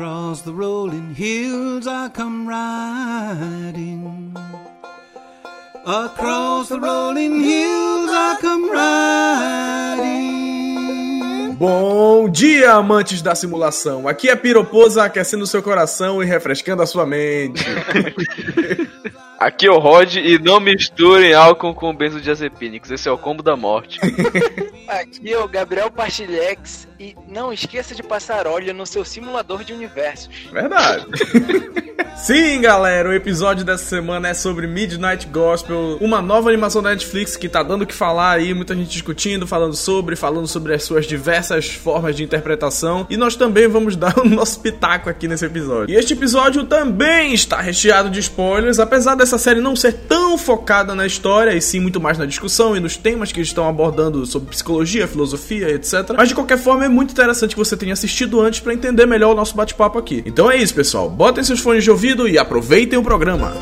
Across the rolling hills I come riding. Across the rolling hills I come riding. Bom dia, amantes da simulação. Aqui é Piroposa aquecendo seu coração e refrescando a sua mente. Aqui é o Rod e não misturem álcool com benzodiazepínicos. Esse é o combo da morte. Aqui é o Gabriel Partilhex e não esqueça de passar óleo no seu simulador de universos. Verdade. Sim, galera, o episódio dessa semana é sobre Midnight Gospel, uma nova animação da Netflix que tá dando o que falar aí, muita gente discutindo, falando sobre, falando sobre as suas diversas formas de interpretação, e nós também vamos dar o nosso pitaco aqui nesse episódio. E este episódio também está recheado de spoilers, apesar dessa série não ser tão focada na história, e sim muito mais na discussão e nos temas que estão abordando sobre psicologia, filosofia, etc. Mas de qualquer forma é muito interessante que você tenha assistido antes para entender melhor o nosso bate-papo aqui. Então é isso, pessoal. Botem seus fones de ouvido e aproveitem o programa.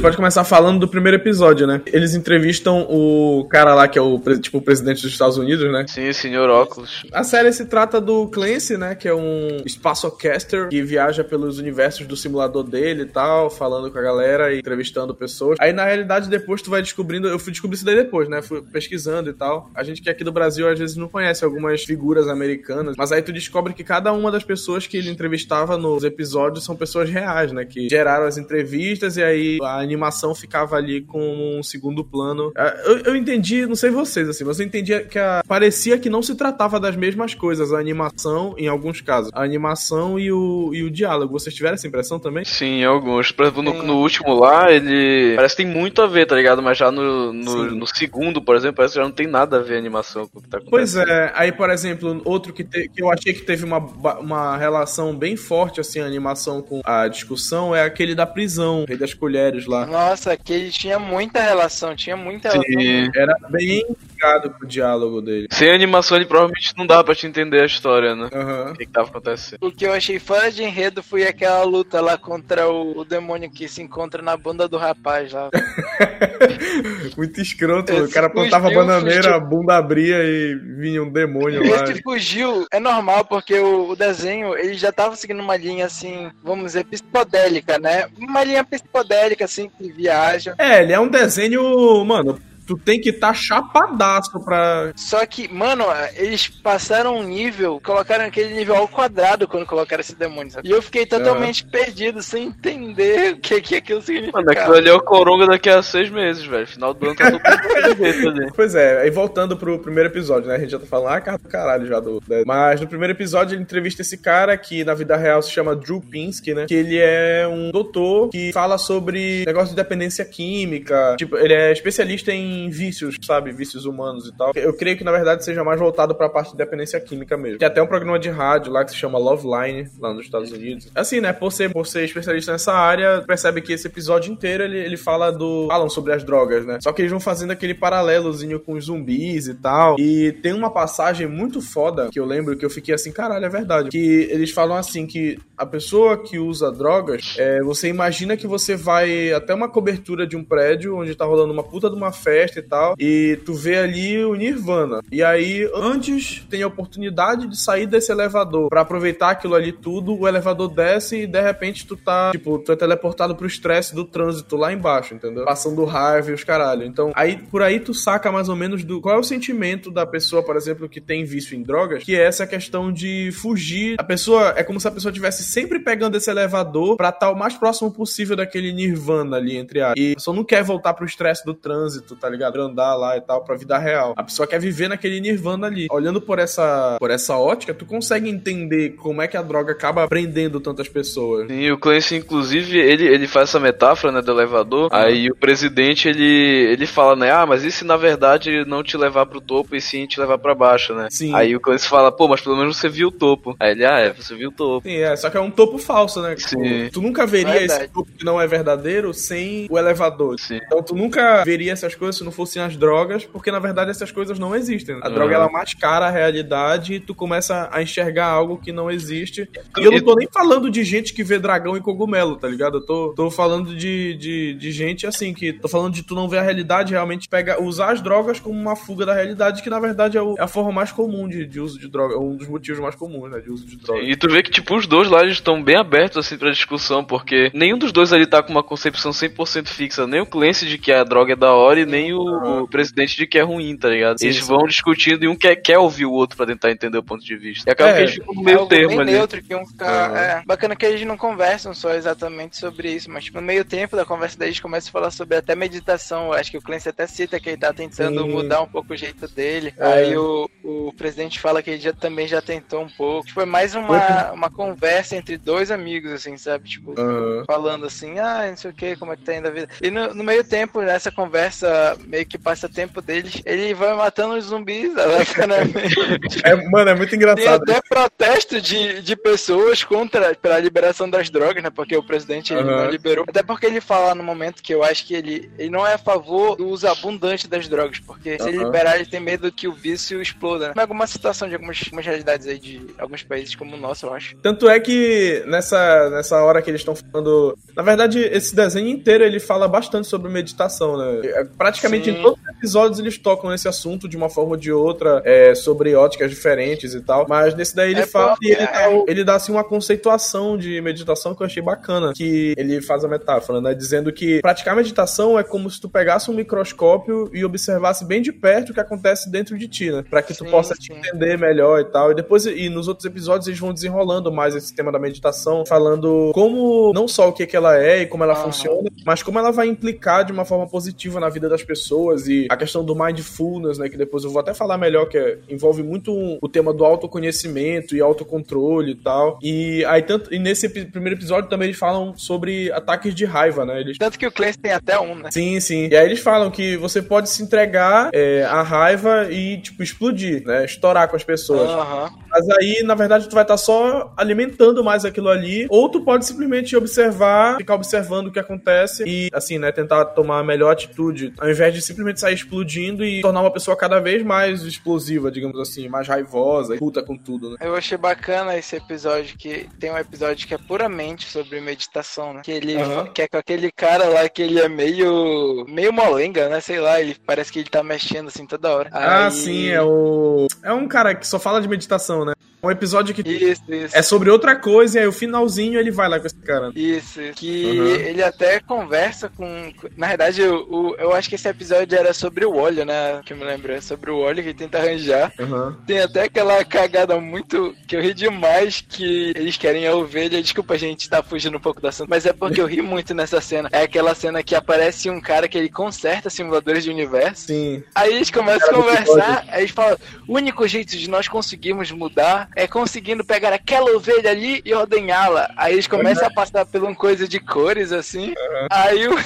Você pode começar falando do primeiro episódio, né? Eles entrevistam o cara lá que é o tipo o presidente dos Estados Unidos, né? Sim, senhor óculos. A série se trata do Clancy, né? Que é um espaçocaster que viaja pelos universos do simulador dele e tal, falando com a galera e entrevistando pessoas. Aí, na realidade, depois tu vai descobrindo. Eu fui descobrir isso daí depois, né? Fui pesquisando e tal. A gente que é aqui do Brasil às vezes não conhece algumas figuras americanas, mas aí tu descobre que cada uma das pessoas que ele entrevistava nos episódios são pessoas reais, né? Que geraram as entrevistas e aí a animação ficava ali com um segundo plano. Eu, eu entendi, não sei vocês, assim, mas eu entendi que a, parecia que não se tratava das mesmas coisas, a animação, em alguns casos, a animação e o, e o diálogo. Vocês tiveram essa impressão também? Sim, alguns. Por exemplo, no, no último lá, ele parece que tem muito a ver, tá ligado? Mas já no, no, no, segundo, por exemplo, parece que já não tem nada a ver a animação com o que tá acontecendo. Pois é, aí, por exemplo, outro que, te, que eu achei que teve uma, uma relação bem forte, assim, a animação com a discussão, é aquele da prisão, Rei das Colheres lá. Nossa, aquele tinha muita relação, tinha muita relação. Sim. Era bem ligado com o diálogo dele. Sem animação, ele provavelmente não dava pra te entender a história, né? Uhum. O que, que tava acontecendo. O que eu achei fora de enredo foi aquela luta lá contra o, o demônio que se encontra na bunda do rapaz lá. Muito escroto. Esse o cara plantava fugiu, bananeira, fugiu. a bunda abria e vinha um demônio Esse lá. Esse fugiu é normal, porque o, o, desenho ele já tava seguindo uma linha assim, vamos dizer, psicodélica, né? Uma linha psicodélica, assim, que viaja. É, ele é um desenho, mano, tu tem que estar tá chapadaço pra. Só que, mano, eles passaram um nível, colocaram aquele nível ao quadrado quando colocaram esse demônio, sabe? E eu fiquei totalmente é. perdido, sem entender o que, que aquilo significa. Mano, aquilo ali é o Coronga daqui a seis meses, velho. Final do ano tá tudo perfeito Pois é, aí voltando pro primeiro episódio, né? A gente já tá falando, ah, cara do caralho já do. Né? Mas no primeiro episódio ele entrevista esse cara que na vida real se chama Drew Pinsky, né? Que ele é um doutor que fala sobre negócio de dependência química. Tipo, ele é especialista em vícios, sabe? Vícios humanos e tal. Eu creio que, na verdade, seja mais voltado pra parte de dependência química mesmo. Tem até um programa de rádio lá que se chama Love Line, lá nos Estados Unidos. Assim, né? Por ser, por ser especialista nessa área, percebe que esse episódio inteiro ele, ele fala do. falam sobre as drogas, né? Só que eles vão fazendo aquele paralelozinho com os zumbis e tal. E tem uma passagem muito foda que eu lembro que eu fiquei assim, caralho, é verdade. Que eles falam assim que a pessoa que usa drogas, é, você imagina que você vai até uma cobertura de um prédio onde tá rolando uma puta de uma festa e tal, e tu vê ali o Nirvana. E aí, antes tem a oportunidade de sair desse elevador para aproveitar aquilo ali tudo, o elevador desce e de repente tu tá, tipo, tu é teleportado pro estresse do trânsito lá embaixo, entendeu? Passando raiva e os caralho. Então, aí por aí tu saca mais ou menos do qual é o sentimento da pessoa, por exemplo, que tem vício em drogas, que é essa questão de fugir. A pessoa é como se a pessoa tivesse sempre pegando esse elevador para estar tá o mais próximo possível daquele Nirvana ali entre a. E a pessoa não quer voltar pro estresse do trânsito, tá ligado? Andar lá e tal, pra vida real. A pessoa quer viver naquele nirvana ali. Olhando por essa, por essa ótica, tu consegue entender como é que a droga acaba prendendo tantas pessoas. Sim, o Clancy, inclusive, ele, ele faz essa metáfora, né, do elevador. Uhum. Aí o presidente, ele, ele fala, né, ah, mas e se na verdade não te levar pro topo e sim te levar pra baixo, né? Sim. Aí o Clancy fala, pô, mas pelo menos você viu o topo. Aí ele, ah, é, você viu o topo. Sim, é, só que é um topo falso, né? Sim. Tu nunca veria Verdade. esse topo que não é verdadeiro sem o elevador. Sim. Então tu nunca veria essas coisas se não fossem as drogas, porque na verdade essas coisas não existem. A uhum. droga ela mascara a realidade e tu começa a enxergar algo que não existe. E eu não tô nem falando de gente que vê dragão e cogumelo, tá ligado? Eu tô, tô falando de, de, de gente assim, que tô falando de tu não ver a realidade, realmente pega, usar as drogas como uma fuga da realidade, que na verdade é, o, é a forma mais comum de, de uso de droga, um dos motivos mais comuns, né, de uso de droga. E tu vê que, tipo, os dois lá eles estão bem abertos assim pra discussão, porque nenhum dos dois ali tá com uma concepção 100% fixa, nem o Clancy de que a droga é da hora e nem o, o presidente de que é ruim, tá ligado? Sim, eles sim. vão discutindo e um quer, quer ouvir o outro pra tentar entender o ponto de vista. E acaba é, que eles ficam no meio termo ali. neutro, que um fica, uhum. é, bacana que eles não conversam só exatamente sobre isso, mas tipo, no meio tempo da conversa deles começa a falar sobre até meditação. Eu acho que o Clancy até cita que ele tá tentando sim. mudar um pouco o jeito dele. É. Aí o, o presidente fala que ele já, também já tentou um pouco. Tipo, foi mais uma, uma conversa entre dois amigos, assim, sabe? Tipo, uhum. falando assim, ah, não sei o que, como é que tá indo a vida. E no, no meio tempo, nessa conversa, meio que passa tempo deles, ele vai matando os zumbis, aleatoriamente. é, mano, é muito engraçado. Tem até protesto de, de pessoas contra pela liberação das drogas, né? Porque o presidente uhum. não liberou. Até porque ele fala no momento que eu acho que ele, ele não é a favor do uso abundante das drogas, porque uhum. se ele liberar, ele tem medo que o vício exploda, né? Alguma situação de algumas, algumas realidades aí de alguns países como o nosso, eu acho. Tanto é que nessa, nessa hora que eles estão falando. Na verdade, esse desenho inteiro ele fala bastante sobre meditação, né? É, praticamente Sim. em todos os episódios eles tocam nesse assunto de uma forma ou de outra, é, sobre óticas diferentes e tal. Mas nesse daí ele é fala e ele, dá, ele dá assim uma conceituação de meditação que eu achei bacana. Que ele faz a metáfora, né? Dizendo que praticar meditação é como se tu pegasse um microscópio e observasse bem de perto o que acontece dentro de ti, né? Pra que tu sim, possa sim. te entender melhor e tal. E depois, e nos outros episódios, eles vão desenrolando mais esse tema da meditação, falando como, não só o que, que ela é e como ela funciona, mas como ela vai implicar de uma forma positiva na vida das pessoas e a questão do mindfulness, né? Que depois eu vou até falar melhor, que é, envolve muito o tema do autoconhecimento e autocontrole e tal. E aí, tanto, e nesse primeiro episódio também eles falam sobre ataques de raiva, né? Eles... Tanto que o Clancy tem até um, né? Sim, sim. E aí eles falam que você pode se entregar é, à raiva e, tipo, explodir, né? Estourar com as pessoas. Uhum. Mas aí, na verdade, tu vai estar tá só alimentando mais aquilo ali, ou tu pode simplesmente observar, ficar observando o que acontece e, assim, né, tentar tomar a melhor atitude, ao invés de simplesmente sair explodindo e tornar uma pessoa cada vez mais explosiva, digamos assim, mais raivosa e puta com tudo, né? Eu achei bacana esse episódio, que tem um episódio que é puramente sobre meditação, né? Que ele uhum. que é com aquele cara lá que ele é meio meio molenga, né? Sei lá, ele parece que ele tá mexendo assim toda hora. Ah, Aí... sim, é o é um cara que só fala de meditação, né? Um episódio que isso, isso. é sobre outra coisa e aí o finalzinho ele vai lá com esse cara. Isso, que uhum. ele até conversa com. Na verdade, eu, eu, eu, acho que esse episódio era sobre o óleo, né? Que eu me lembro. É sobre o óleo que ele tenta arranjar. Uhum. Tem até aquela cagada muito. que eu ri demais que eles querem a ovelha. Desculpa, a gente tá fugindo um pouco do assunto, mas é porque eu ri muito nessa cena. É aquela cena que aparece um cara que ele conserta simuladores de universo. Sim. Aí eles começam a conversar, aí eles falam: o único jeito de nós conseguirmos mudar é conseguindo pegar aquela ovelha ali e ordenhá-la. Aí eles começam a passar por uma coisa de cores, assim. Uhum. Aí, o,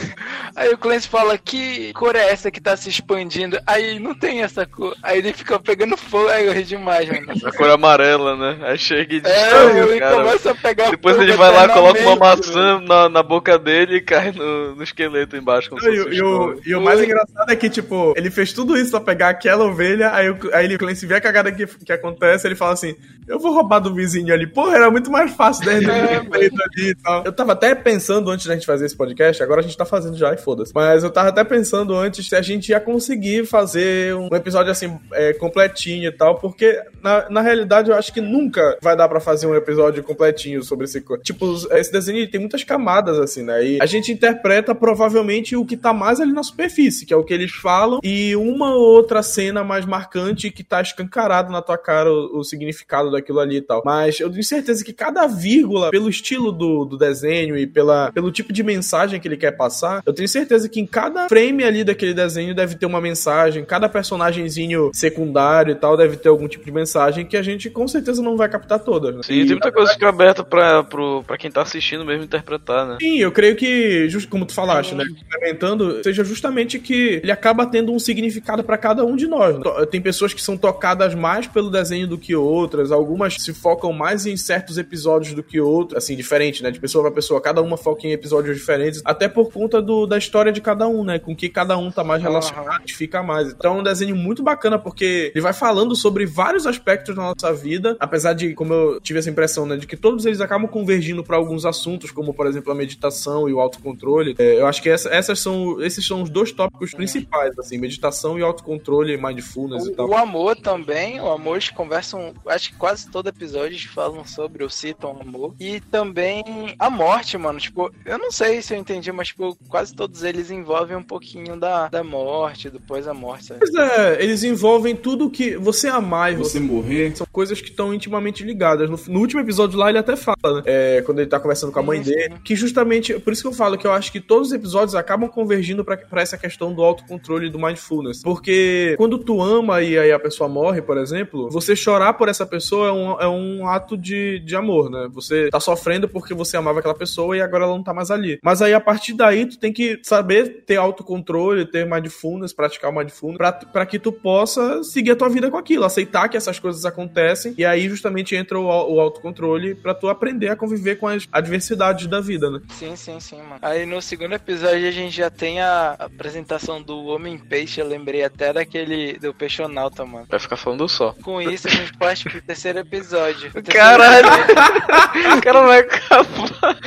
aí o Clancy fala, que cor é essa que tá se expandindo? Aí não tem essa cor. Aí ele fica pegando fogo, aí eu ri demais, mano. A cor amarela, né? Aí chega e é, ele cara. começa a pegar Depois ele vai lá, coloca uma maçã na, na boca dele e cai no, no esqueleto embaixo. Não, e, e, o, e o mais engraçado é que, tipo, ele fez tudo isso pra pegar aquela ovelha, aí, o, aí ele, Clancy vê a cagada que, que acontece, ele fala assim, eu vou roubar do vizinho ali. Porra, era muito mais fácil dele é, ali e tal. Eu tava até pensando antes da gente fazer esse podcast, agora a gente tá fazendo já e foda-se. Mas eu tava até pensando antes se a gente ia conseguir fazer um episódio assim, é, completinho e tal, porque na, na realidade eu acho que nunca vai dar para fazer um episódio completinho sobre esse. Tipo, esse desenho tem muitas camadas, assim, né? E a gente interpreta provavelmente o que tá mais ali na superfície, que é o que eles falam, e uma ou outra cena mais marcante que tá escancarado na tua cara o, o significado daquilo ali e tal. Mas eu tenho certeza que cada vírgula, pelo estilo do, do desenho e pela, pelo tipo de mensagem que ele quer passar, eu tenho certeza que em cada frame ali daquele desenho deve ter uma mensagem, cada personagemzinho secundário e tal deve ter algum tipo de mensagem que a gente com certeza não vai captar todas. Né? Sim, e, tem muita coisa que fica aberta pra, pro, pra quem tá assistindo mesmo interpretar, né? Sim, eu creio que, just, como tu falaste, né? Complementando, seja justamente que ele acaba tendo um significado para cada um de nós. Né? Tem pessoas que são tocadas mais pelo desenho do que outras, algumas se focam mais em certos episódios do que outros, assim, diferente, né? De pessoa pra pessoa, cada uma foca em episódios diferentes, até por conta do, da história de cada um, né? Com que cada um tá mais relacionado, uhum. fica mais. Então é um desenho muito bacana porque ele vai falando sobre vários aspectos da nossa vida, apesar de, como eu tive essa impressão, né, de que todos eles acabam convergindo para alguns assuntos, como por exemplo a meditação e o autocontrole. É, eu acho que essa, essas são, esses são os dois tópicos principais, assim, meditação e autocontrole, mindfulness o, e tal. O amor também, o amor eles conversam, acho que quase todo episódio eles falam sobre ou citam o amor. E também a morte, mano. Tipo, eu não sei se eu entendi, mas tipo, quase todos eles envolvem um pouquinho da, da morte, depois a morte. Sabe? Pois é, eles envolvem tudo que você amar e você morrer. São coisas que estão intimamente ligadas. No, no, último episódio lá, ele até fala, né? É, quando ele tá conversando com a mãe dele, que justamente, por isso que eu falo que eu acho que todos os episódios acabam convergindo para essa questão do autocontrole e do mindfulness. Porque quando tu ama e aí a pessoa morre, por exemplo, você chorar por essa pessoa é um, é um ato de, de amor, né? Você tá sofrendo porque você amava aquela pessoa e agora ela não tá mais ali. Mas aí a partir daí tu tem que saber ter autocontrole, ter mindfulness, praticar o mindfulness, pra, pra que tu possa seguir a tua vida com aquilo, aceitar que essas coisas acontecem e aí justamente entra o, o autocontrole para tu aprender a conviver com as adversidades da vida, né? Sim, sim, sim, mano. Aí no segundo episódio a gente já tem a apresentação do Homem Peixe, eu lembrei até daquele do Peixonauta, mano. Vai ficar falando só. Com isso a gente parte pro terceiro episódio. O terceiro Caralho! o cara vai acabar.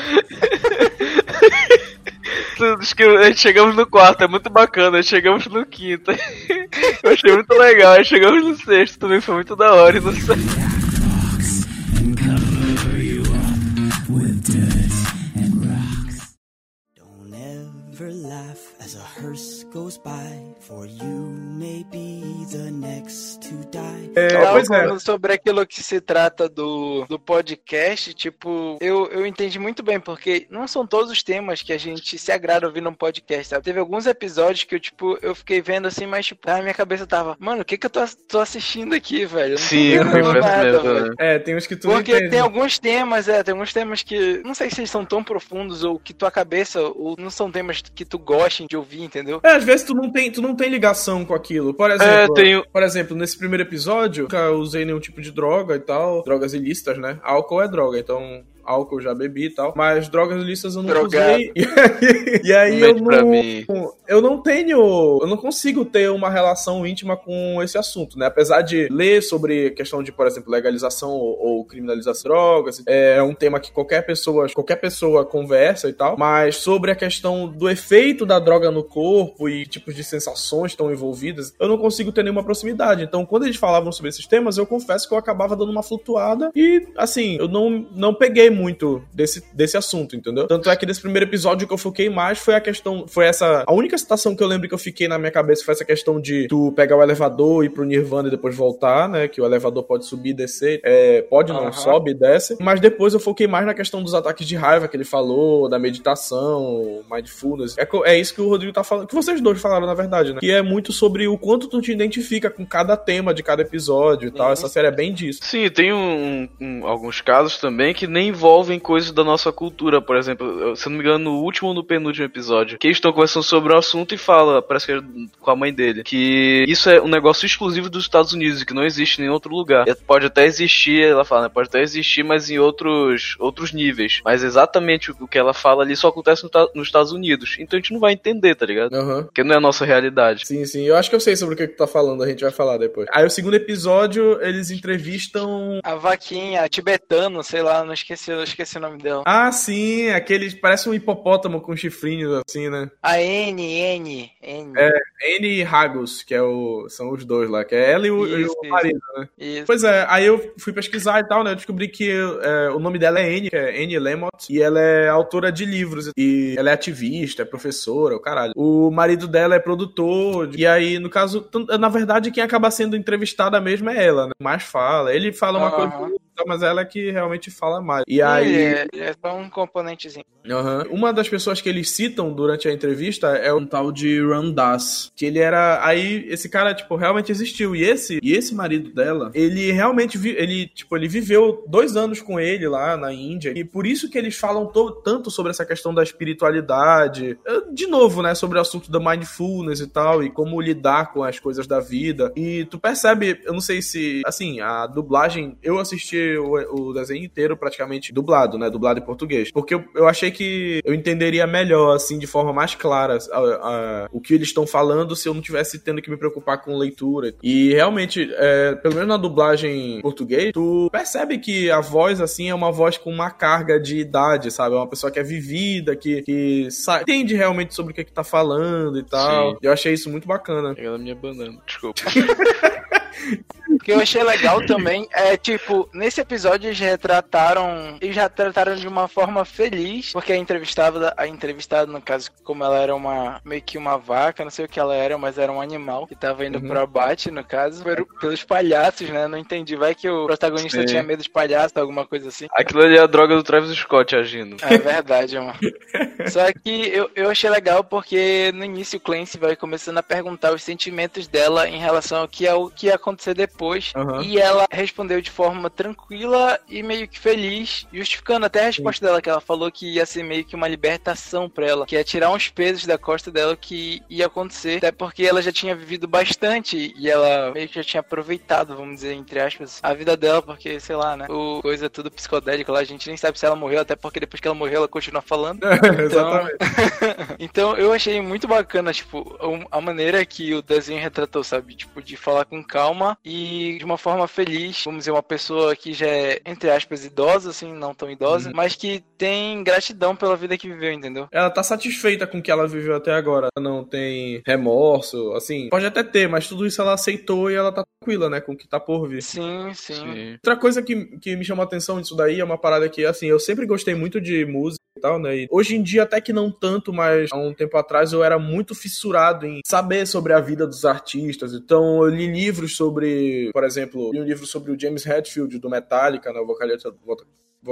chegamos no quarto, é muito bacana. Chegamos no quinto. Eu achei muito legal. Chegamos no sexto, também foi muito da hora. E no Don't ever laugh as a hearse goes by, for you may be the next to die. É, pois é. Sobre aquilo que se trata do, do podcast, tipo, eu, eu entendi muito bem, porque não são todos os temas que a gente se agrada ouvir num podcast, sabe? Teve alguns episódios que eu, tipo, eu fiquei vendo assim, mas, tipo, na minha cabeça tava, mano, o que que eu tô, tô assistindo aqui, velho? Sim, eu não nada, mesmo, É, tem uns que tu Porque tem alguns temas, é, tem alguns temas que, não sei se eles são tão profundos ou que tua cabeça, ou não são temas que tu gostem de ouvir, entendeu? É, às vezes tu não tem, tu não tem ligação com aquilo. Por é, exemplo, é, tenho... por exemplo, nesse primeiro episódio, nunca usei nenhum tipo de droga e tal, drogas ilícitas, né? Álcool é droga, então álcool já bebi e tal, mas drogas ilícitas eu não Drogado. usei. E aí, eu não, eu não tenho, eu não consigo ter uma relação íntima com esse assunto, né? Apesar de ler sobre questão de, por exemplo, legalização ou, ou criminalização de drogas, é um tema que qualquer pessoa, qualquer pessoa conversa e tal, mas sobre a questão do efeito da droga no corpo e tipos de sensações estão envolvidas, eu não consigo ter nenhuma proximidade. Então, quando eles falavam sobre esses temas, eu confesso que eu acabava dando uma flutuada e, assim, eu não, não peguei muito desse, desse assunto, entendeu? Tanto é que nesse primeiro episódio que eu foquei mais foi a questão, foi essa, a única citação que eu lembro que eu fiquei na minha cabeça foi essa questão de tu pegar o elevador, ir pro Nirvana e depois voltar, né? Que o elevador pode subir e descer, é, pode não, uhum. sobe e desce. Mas depois eu foquei mais na questão dos ataques de raiva que ele falou, da meditação, mindfulness. É, é isso que o Rodrigo tá falando, que vocês dois falaram, na verdade, né? Que é muito sobre o quanto tu te identifica com cada tema de cada episódio e tal. Uhum. Essa série é bem disso. Sim, tem um, um, alguns casos também que nem envolvem envolvem coisas da nossa cultura, por exemplo, se não me engano, no último ou no penúltimo episódio, que eles estão conversando sobre o assunto e fala, parece que é com a mãe dele, que isso é um negócio exclusivo dos Estados Unidos, que não existe em nenhum outro lugar. Pode até existir, ela fala, né, pode até existir, mas em outros, outros níveis. Mas exatamente o que ela fala ali só acontece no, nos Estados Unidos. Então a gente não vai entender, tá ligado? Uhum. Porque não é a nossa realidade. Sim, sim. Eu acho que eu sei sobre o que tu tá falando, a gente vai falar depois. Aí o segundo episódio, eles entrevistam. A vaquinha, tibetano, sei lá, não esqueci eu esqueci o nome dela. Ah, sim, aquele parece um hipopótamo com chifrinhos assim, né? A N, N, N. É, N e Hagus, que é o, são os dois lá, que é ela e o, isso, e o marido, né? Isso. Pois é, aí eu fui pesquisar e tal, né? Eu descobri que é, o nome dela é N, que é N Lemot, e ela é autora de livros, e ela é ativista, é professora, o caralho. O marido dela é produtor, e aí, no caso, na verdade, quem acaba sendo entrevistada mesmo é ela, né? Mais fala. Ele fala uma coisa tal, mas ela é que realmente fala mais. E aí. É, é só um componentezinho. Uhum. Uma das pessoas que eles citam durante a entrevista é um tal de Randas, que ele era aí esse cara tipo realmente existiu e esse e esse marido dela, ele realmente vi, ele tipo ele viveu dois anos com ele lá na Índia e por isso que eles falam tanto sobre essa questão da espiritualidade, de novo, né, sobre o assunto da mindfulness e tal e como lidar com as coisas da vida. E tu percebe, eu não sei se assim a dublagem, eu assisti o, o desenho inteiro praticamente dublado, né, dublado em português, porque eu, eu achei que eu entenderia melhor, assim, de forma mais clara a, a, o que eles estão falando se eu não tivesse tendo que me preocupar com leitura. E realmente, é, pelo menos na dublagem em português, tu percebe que a voz, assim, é uma voz com uma carga de idade, sabe? É uma pessoa que é vivida, que, que sabe, entende realmente sobre o que, é que tá falando e tal. Sim. Eu achei isso muito bacana. Pegando minha banana, desculpa. O que eu achei legal também é, tipo, nesse episódio eles retrataram. Eles retrataram de uma forma feliz, porque a entrevistada, a entrevistada, no caso, como ela era uma meio que uma vaca, não sei o que ela era, mas era um animal que tava indo uhum. pro abate, no caso, pelos palhaços, né? Não entendi. Vai que o protagonista Sim. tinha medo de palhaço, alguma coisa assim. Aquilo ali é a droga do Travis Scott agindo. É verdade, mano. Só que eu, eu achei legal porque no início o Clancy vai começando a perguntar os sentimentos dela em relação ao que, é o que ia acontecer depois. Uhum. E ela respondeu de forma tranquila e meio que feliz, justificando até a resposta Sim. dela, que ela falou que ia ser meio que uma libertação pra ela, que ia tirar uns pesos da costa dela que ia acontecer, até porque ela já tinha vivido bastante e ela meio que já tinha aproveitado, vamos dizer, entre aspas, a vida dela, porque, sei lá, né, o coisa tudo psicodélico lá, a gente nem sabe se ela morreu, até porque depois que ela morreu, ela continua falando. então... então eu achei muito bacana, tipo, a maneira que o desenho retratou, sabe? Tipo, de falar com calma e de uma forma feliz. Vamos dizer, uma pessoa que já é, entre aspas, idosa, assim, não tão idosa, uhum. mas que tem gratidão pela vida que viveu, entendeu? Ela tá satisfeita com o que ela viveu até agora. Não tem remorso, assim, pode até ter, mas tudo isso ela aceitou e ela tá tranquila, né, com o que tá por vir. Sim, sim. sim. Outra coisa que, que me chamou a atenção disso daí é uma parada que, assim, eu sempre gostei muito de música e tal, né? E hoje em dia até que não tanto, mas há um tempo atrás eu era muito fissurado em saber sobre a vida dos artistas. Então eu li livros sobre, por exemplo, li um livro sobre o James Hetfield do Metallica, né, o vocalista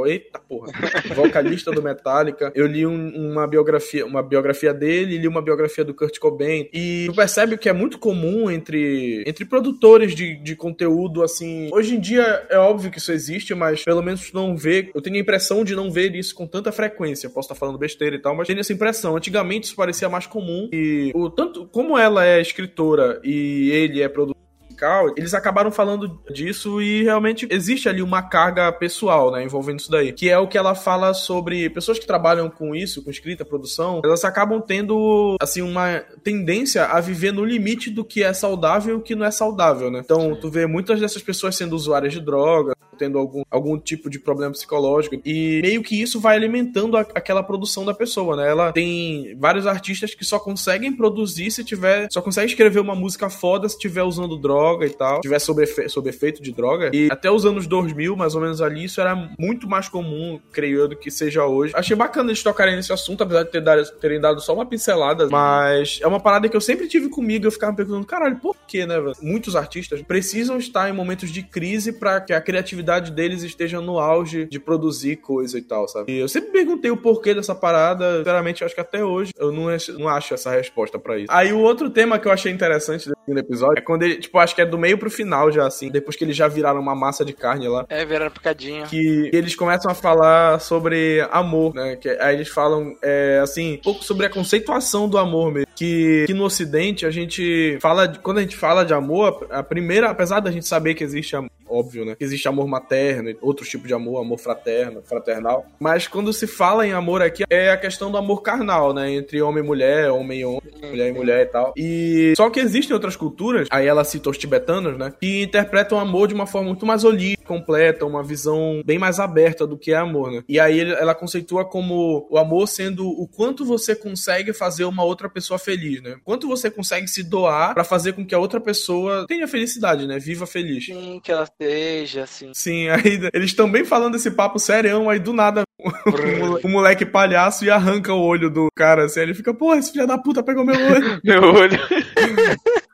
Eita porra. Vocalista do Metallica. Eu li um, uma biografia, uma biografia dele, li uma biografia do Kurt Cobain. E tu percebe que é muito comum entre, entre produtores de, de conteúdo, assim. Hoje em dia é óbvio que isso existe, mas pelo menos não vê. Eu tenho a impressão de não ver isso com tanta frequência. Posso estar falando besteira e tal, mas tenho essa impressão. Antigamente isso parecia mais comum. E o tanto como ela é escritora e ele é produtor musical, eles acabaram falando disso e realmente existe ali uma carga pessoal, né, envolvendo isso daí, que é o que ela fala sobre pessoas que trabalham com isso, com escrita, produção, elas acabam tendo, assim, uma tendência a viver no limite do que é saudável e o que não é saudável, né? Então, tu vê muitas dessas pessoas sendo usuárias de drogas, tendo algum, algum tipo de problema psicológico. E meio que isso vai alimentando a, aquela produção da pessoa, né? Ela tem vários artistas que só conseguem produzir se tiver. Só consegue escrever uma música foda se tiver usando droga e tal. Tiver sob, sob efeito de droga. E até os anos 2000, mais ou menos ali, isso era muito mais comum, creio eu, do que seja hoje. Achei bacana eles tocarem nesse assunto, apesar de ter dado, terem dado só uma pincelada. Mas é uma parada que eu sempre tive comigo. Eu ficava me perguntando, caralho, por que, né, velho? Muitos artistas precisam estar em momentos de crise para que a criatividade criatividade deles esteja no auge de produzir coisa e tal, sabe? E eu sempre perguntei o porquê dessa parada, sinceramente, acho que até hoje eu não, não acho essa resposta para isso. Aí o outro tema que eu achei interessante desse episódio é quando ele, tipo, acho que é do meio pro final já, assim, depois que eles já viraram uma massa de carne lá. É, viraram picadinho. Que eles começam a falar sobre amor, né? Que, aí eles falam, é, assim, um pouco sobre a conceituação do amor mesmo. Que, que no ocidente a gente fala, de, quando a gente fala de amor, a primeira, apesar da gente saber que existe amor, óbvio, né? Existe amor materno, outro tipo de amor, amor fraterno, fraternal. Mas quando se fala em amor aqui, é a questão do amor carnal, né? Entre homem e mulher, homem e homem, mulher e mulher e tal. E só que existem outras culturas, aí ela cita os tibetanos, né? Que interpretam o amor de uma forma muito mais holística, completa, uma visão bem mais aberta do que é amor, né? E aí ela conceitua como o amor sendo o quanto você consegue fazer uma outra pessoa feliz, né? Quanto você consegue se doar para fazer com que a outra pessoa tenha felicidade, né? Viva feliz. Sim, que ela seja, assim. Sim, aí eles estão bem falando esse papo serião, aí do nada o moleque palhaço e arranca o olho do cara, assim, ele fica, porra, esse filho da puta pegou meu olho. meu olho.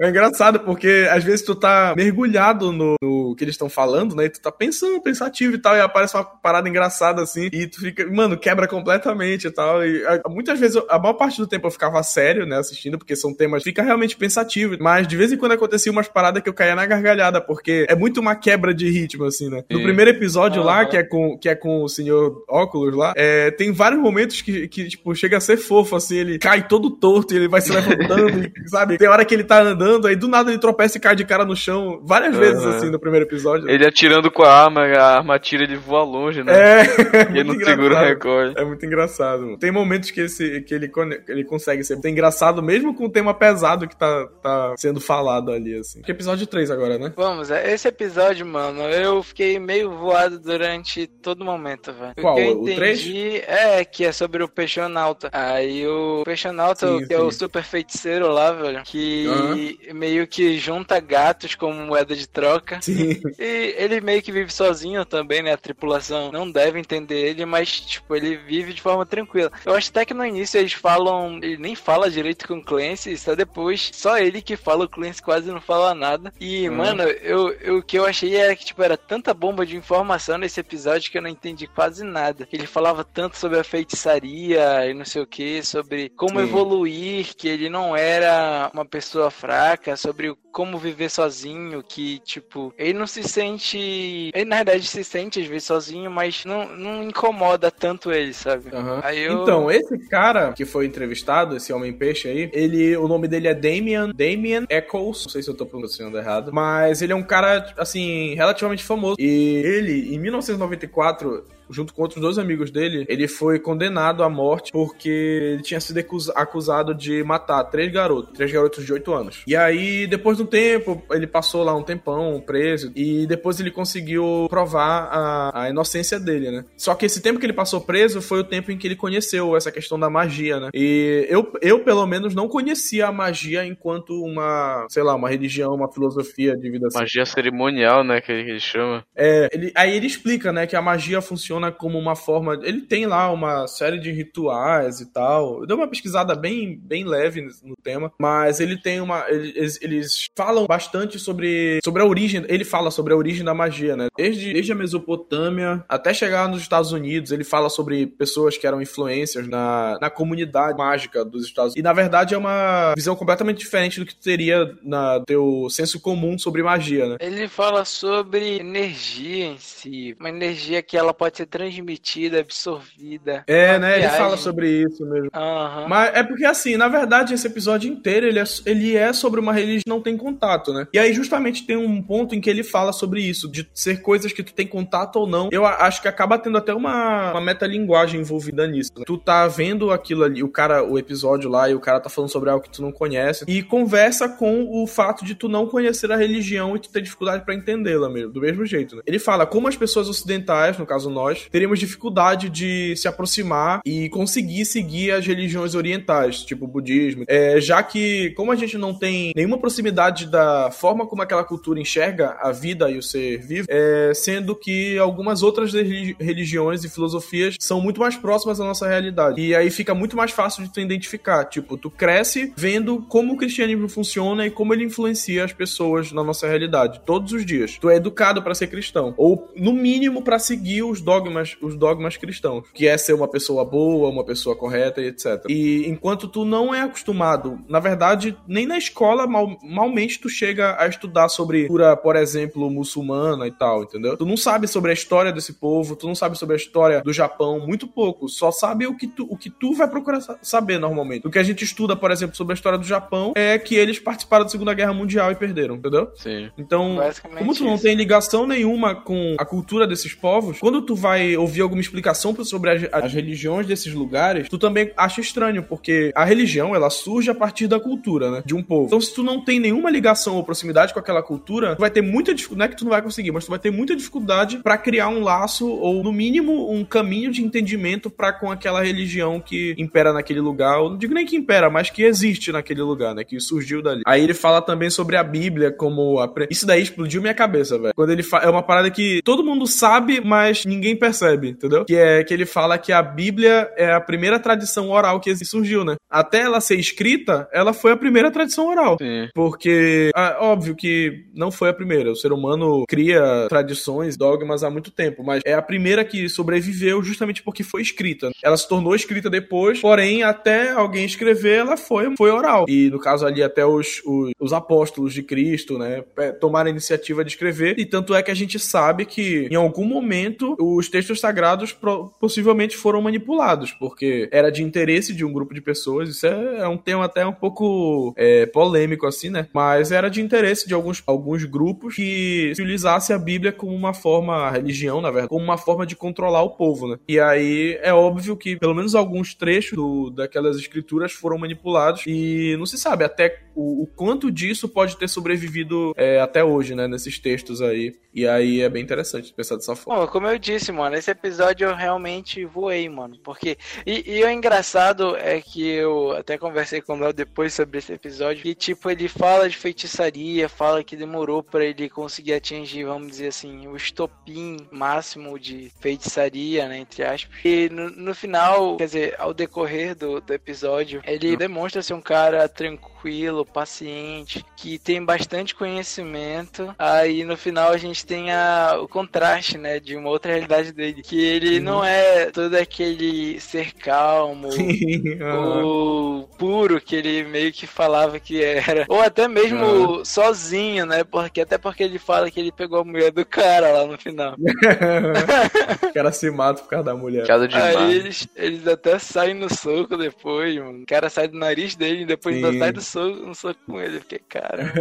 É engraçado, porque às vezes tu tá mergulhado no, no que eles estão falando, né? E tu tá pensando, pensativo e tal, e aparece uma parada engraçada assim, e tu fica, mano, quebra completamente e tal. E a, muitas vezes, a maior parte do tempo eu ficava sério, né, assistindo, porque são temas, fica realmente pensativo. Mas de vez em quando acontecia umas paradas que eu caía na gargalhada, porque é muito uma quebra de ritmo, assim, né? No primeiro episódio lá, que é, com, que é com o senhor óculos lá, é, tem vários momentos que, que, tipo, chega a ser fofo, assim, ele cai todo torto e ele vai se levantando, e, sabe? Tem hora que ele tá andando, aí do nada ele tropeça e cai de cara no chão, várias uhum. vezes, assim, no primeiro episódio. Ele atirando com a arma, a arma tira, ele voa longe, né? É. e ele não segura o recorde. É muito engraçado. Tem momentos que, esse, que ele, ele consegue ser engraçado mesmo com o tema pesado que tá, tá sendo falado ali, assim. Que episódio 3 agora, né? Vamos, é, esse episódio, mano, eu fiquei meio voado durante todo momento, velho. Qual? O que eu entendi o 3? é que é sobre o Peixonauta. Aí o Peixonauta, sim, que sim. é o super feiticeiro lá, velho, que uhum. Meio que junta gatos como moeda de troca. Sim. E ele meio que vive sozinho também, né? A tripulação não deve entender ele, mas, tipo, ele vive de forma tranquila. Eu acho até que no início eles falam. Ele nem fala direito com o Clancy, só depois, só ele que fala, o Clancy quase não fala nada. E, uhum. mano, eu, eu, o que eu achei era que, tipo, era tanta bomba de informação nesse episódio que eu não entendi quase nada. Ele falava tanto sobre a feitiçaria e não sei o que, sobre como Sim. evoluir, que ele não era uma pessoa fraca, sobre como viver sozinho, que, tipo, ele não se sente. Ele na verdade se sente às vezes sozinho, mas não, não incomoda tanto ele, sabe? Uhum. Eu... Então, esse cara que foi entrevistado, esse homem peixe aí, ele. O nome dele é Damian. Damian Eccles. Não sei se eu tô pronunciando errado. Mas ele é um cara, assim, relativamente famoso. E ele, em 1994, junto com outros dois amigos dele, ele foi condenado à morte porque ele tinha sido acusado de matar três garotos, três garotos de 8 anos. E aí, depois de um tempo, ele passou lá um tempão preso e depois ele conseguiu provar a, a inocência dele, né? Só que esse tempo que ele passou preso foi o tempo em que ele conheceu essa questão da magia, né? E eu, eu pelo menos, não conhecia a magia enquanto uma, sei lá, uma religião, uma filosofia de vida assim. Magia cerimonial, né? Que ele, que ele chama. É, ele, aí ele explica, né, que a magia funciona funciona como uma forma. Ele tem lá uma série de rituais e tal. Eu dei uma pesquisada bem, bem leve no tema, mas ele tem uma. Eles, eles falam bastante sobre, sobre a origem. Ele fala sobre a origem da magia, né? Desde, desde a Mesopotâmia até chegar nos Estados Unidos, ele fala sobre pessoas que eram influências na, na comunidade mágica dos Estados Unidos. E na verdade é uma visão completamente diferente do que teria na teu senso comum sobre magia, né? Ele fala sobre energia em si, uma energia que ela pode ser transmitida, absorvida. É, né? Viagem. Ele fala sobre isso mesmo. Uhum. Mas é porque, assim, na verdade, esse episódio inteiro ele é, ele é sobre uma religião que não tem contato, né? E aí, justamente, tem um ponto em que ele fala sobre isso, de ser coisas que tu tem contato ou não. Eu acho que acaba tendo até uma, uma metalinguagem envolvida nisso. Né? Tu tá vendo aquilo ali, o cara, o episódio lá, e o cara tá falando sobre algo que tu não conhece, e conversa com o fato de tu não conhecer a religião e tu ter dificuldade para entendê-la mesmo, do mesmo jeito, né? Ele fala como as pessoas ocidentais, no caso nós, teríamos dificuldade de se aproximar e conseguir seguir as religiões orientais, tipo o budismo, é, já que, como a gente não tem nenhuma proximidade da forma como aquela cultura enxerga a vida e o ser vivo, é, sendo que algumas outras religiões e filosofias são muito mais próximas da nossa realidade. E aí fica muito mais fácil de tu identificar. Tipo, tu cresce vendo como o cristianismo funciona e como ele influencia as pessoas na nossa realidade, todos os dias. Tu é educado para ser cristão, ou no mínimo para seguir os dogmas dogmas, os dogmas cristãos, que é ser uma pessoa boa, uma pessoa correta e etc. E enquanto tu não é acostumado, na verdade, nem na escola mal, malmente tu chega a estudar sobre cultura, por exemplo, muçulmana e tal, entendeu? Tu não sabe sobre a história desse povo, tu não sabe sobre a história do Japão, muito pouco. Só sabe o que tu, o que tu vai procurar saber normalmente. O que a gente estuda, por exemplo, sobre a história do Japão é que eles participaram da Segunda Guerra Mundial e perderam, entendeu? Sim. Então, como tu não tem ligação nenhuma com a cultura desses povos, quando tu vai vai ouvir alguma explicação sobre as, as, religiões desses lugares, tu também acha estranho, porque a religião, ela surge a partir da cultura, né? De um povo. Então, se tu não tem nenhuma ligação ou proximidade com aquela cultura, tu vai ter muita dificuldade, não é que tu não vai conseguir, mas tu vai ter muita dificuldade para criar um laço ou, no mínimo, um caminho de entendimento para com aquela religião que impera naquele lugar. Eu não digo nem que impera, mas que existe naquele lugar, né? Que surgiu dali. Aí ele fala também sobre a Bíblia, como. A... Isso daí explodiu minha cabeça, velho. Quando ele fala. É uma parada que todo mundo sabe, mas ninguém percebe, entendeu? Que é que ele fala que a Bíblia é a primeira tradição oral que surgiu, né? Até ela ser escrita, ela foi a primeira tradição oral. Sim. Porque, é, óbvio que não foi a primeira. O ser humano cria tradições, dogmas há muito tempo, mas é a primeira que sobreviveu justamente porque foi escrita. Ela se tornou escrita depois, porém, até alguém escrever, ela foi, foi oral. E no caso ali, até os, os, os apóstolos de Cristo, né, tomaram a iniciativa de escrever. E tanto é que a gente sabe que em algum momento os textos sagrados possivelmente foram manipulados, porque era de interesse de um grupo de pessoas. Isso é, é um tema até um pouco é, polêmico, assim, né? Mas era de interesse de alguns, alguns grupos que utilizasse a Bíblia como uma forma, a religião, na verdade, como uma forma de controlar o povo, né? E aí é óbvio que pelo menos alguns trechos do, daquelas escrituras foram manipulados e não se sabe até o, o quanto disso pode ter sobrevivido é, até hoje, né? Nesses textos aí. E aí é bem interessante pensar dessa forma. Como eu disse, mano, esse episódio eu realmente voei, mano. Porque. E, e o engraçado é que eu até conversei com o Léo depois sobre esse episódio. E, tipo, ele fala de feitiçaria, fala que demorou para ele conseguir atingir, vamos dizer assim, o estopim máximo de feitiçaria, né? Entre aspas. E no, no final, quer dizer, ao decorrer do, do episódio, ele demonstra ser um cara tranquilo, paciente, que tem bastante conhecimento. Aí no final a gente tem a, o contraste, né? De uma outra realidade dele. Que ele uhum. não é todo aquele ser calmo, o puro que ele meio que falava que era. Ou até mesmo uhum. sozinho, né? Porque até porque ele fala que ele pegou a mulher do cara lá no final. o cara se mata por causa da mulher. Aí eles, eles até saem no soco depois, mano. O cara sai do nariz dele e depois ainda sai do soco, no soco com ele. Porque, cara.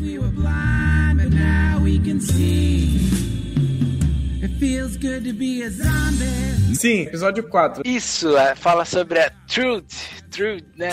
we were blind, but now we can see. Sim, episódio 4. Isso, é, fala sobre a Truth. Truth, né?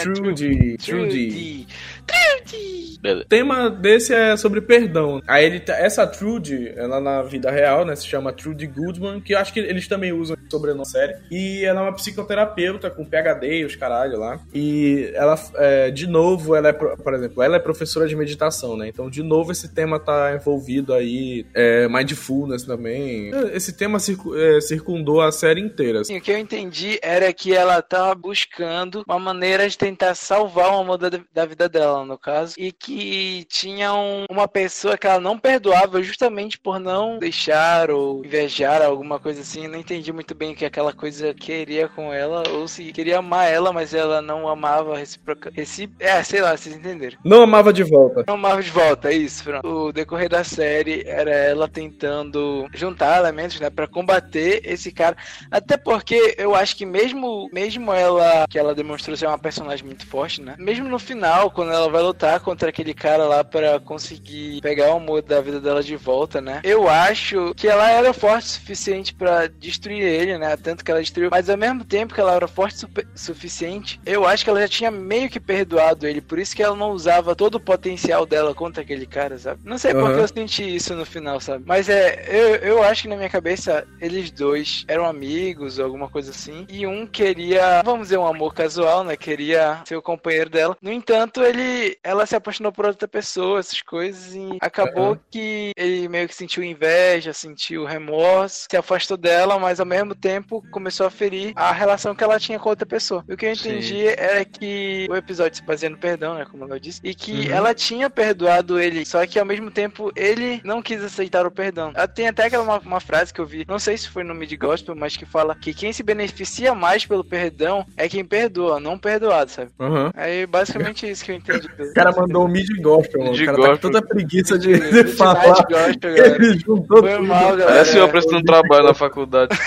Trudy. O tema desse é sobre perdão. Aí ele tá, essa Trudy, ela na vida real, né, se chama Trudy Goodman, que eu acho que eles também usam sobrenome série. E ela é uma psicoterapeuta com PhD e os caralho lá. E ela, é, de novo, ela é, por exemplo, ela é professora de meditação, né? Então, de novo, esse tema tá envolvido aí, é, mindfulness também. Esse tema circu é, circundou a série inteira. Sim, o que eu entendi era que ela tava buscando uma maneira de tentar salvar o amor da vida dela, no caso, e que tinha um, uma pessoa que ela não perdoava justamente por não deixar ou invejar alguma coisa assim. Eu não entendi muito bem o que aquela coisa queria com ela, ou se queria amar ela, mas ela não amava reciproca. Recip... É, sei lá, vocês entenderam. Não amava de volta. Não amava de volta, é isso. Pronto. O decorrer da série era ela tentando juntar elementos, né, para combater esse cara. Até porque eu acho que mesmo, mesmo ela, que ela demonstrou ser uma personagem muito forte, né, mesmo no final, quando ela vai lutar contra aquele cara lá para conseguir pegar o amor da vida dela de volta, né, eu acho que ela era forte o suficiente para destruir ele, né, tanto que ela destruiu, mas ao mesmo tempo que ela era forte o suficiente, eu acho que ela já tinha meio que perdoado ele, por isso que ela não usava todo o potencial dela contra aquele cara, sabe? Não sei uhum. porque eu senti isso no final, sabe? Mas é, eu, eu acho que na minha cabeça eles dois eram amigos ou alguma coisa assim, e um queria, vamos dizer, um amor casual, né? Queria ser o companheiro dela. No entanto, ele, ela se apaixonou por outra pessoa, essas coisas, e acabou uhum. que ele meio que sentiu inveja, sentiu remorso, se afastou dela, mas ao mesmo tempo começou a ferir a relação que ela tinha com outra pessoa. E o que eu entendi Sim. era que o episódio se baseia no perdão, né? Como eu disse, e que uhum. ela tinha perdoado ele, só que ao mesmo tempo ele não quis aceitar o perdão. Tem até aquela uma, uma frase que eu vi, não sei se foi no Mid Gospel, mas que fala que quem se beneficia mais pelo perdão é quem perdoa, não perdoado, sabe? Uhum. Aí basicamente isso que eu entendi. O cara mandou um Mid Gospel, mano. O cara gospel. tá com toda preguiça de, de falar. Gospel, Ele juntou Foi mal, galera. Parece eu prestando trabalho na faculdade.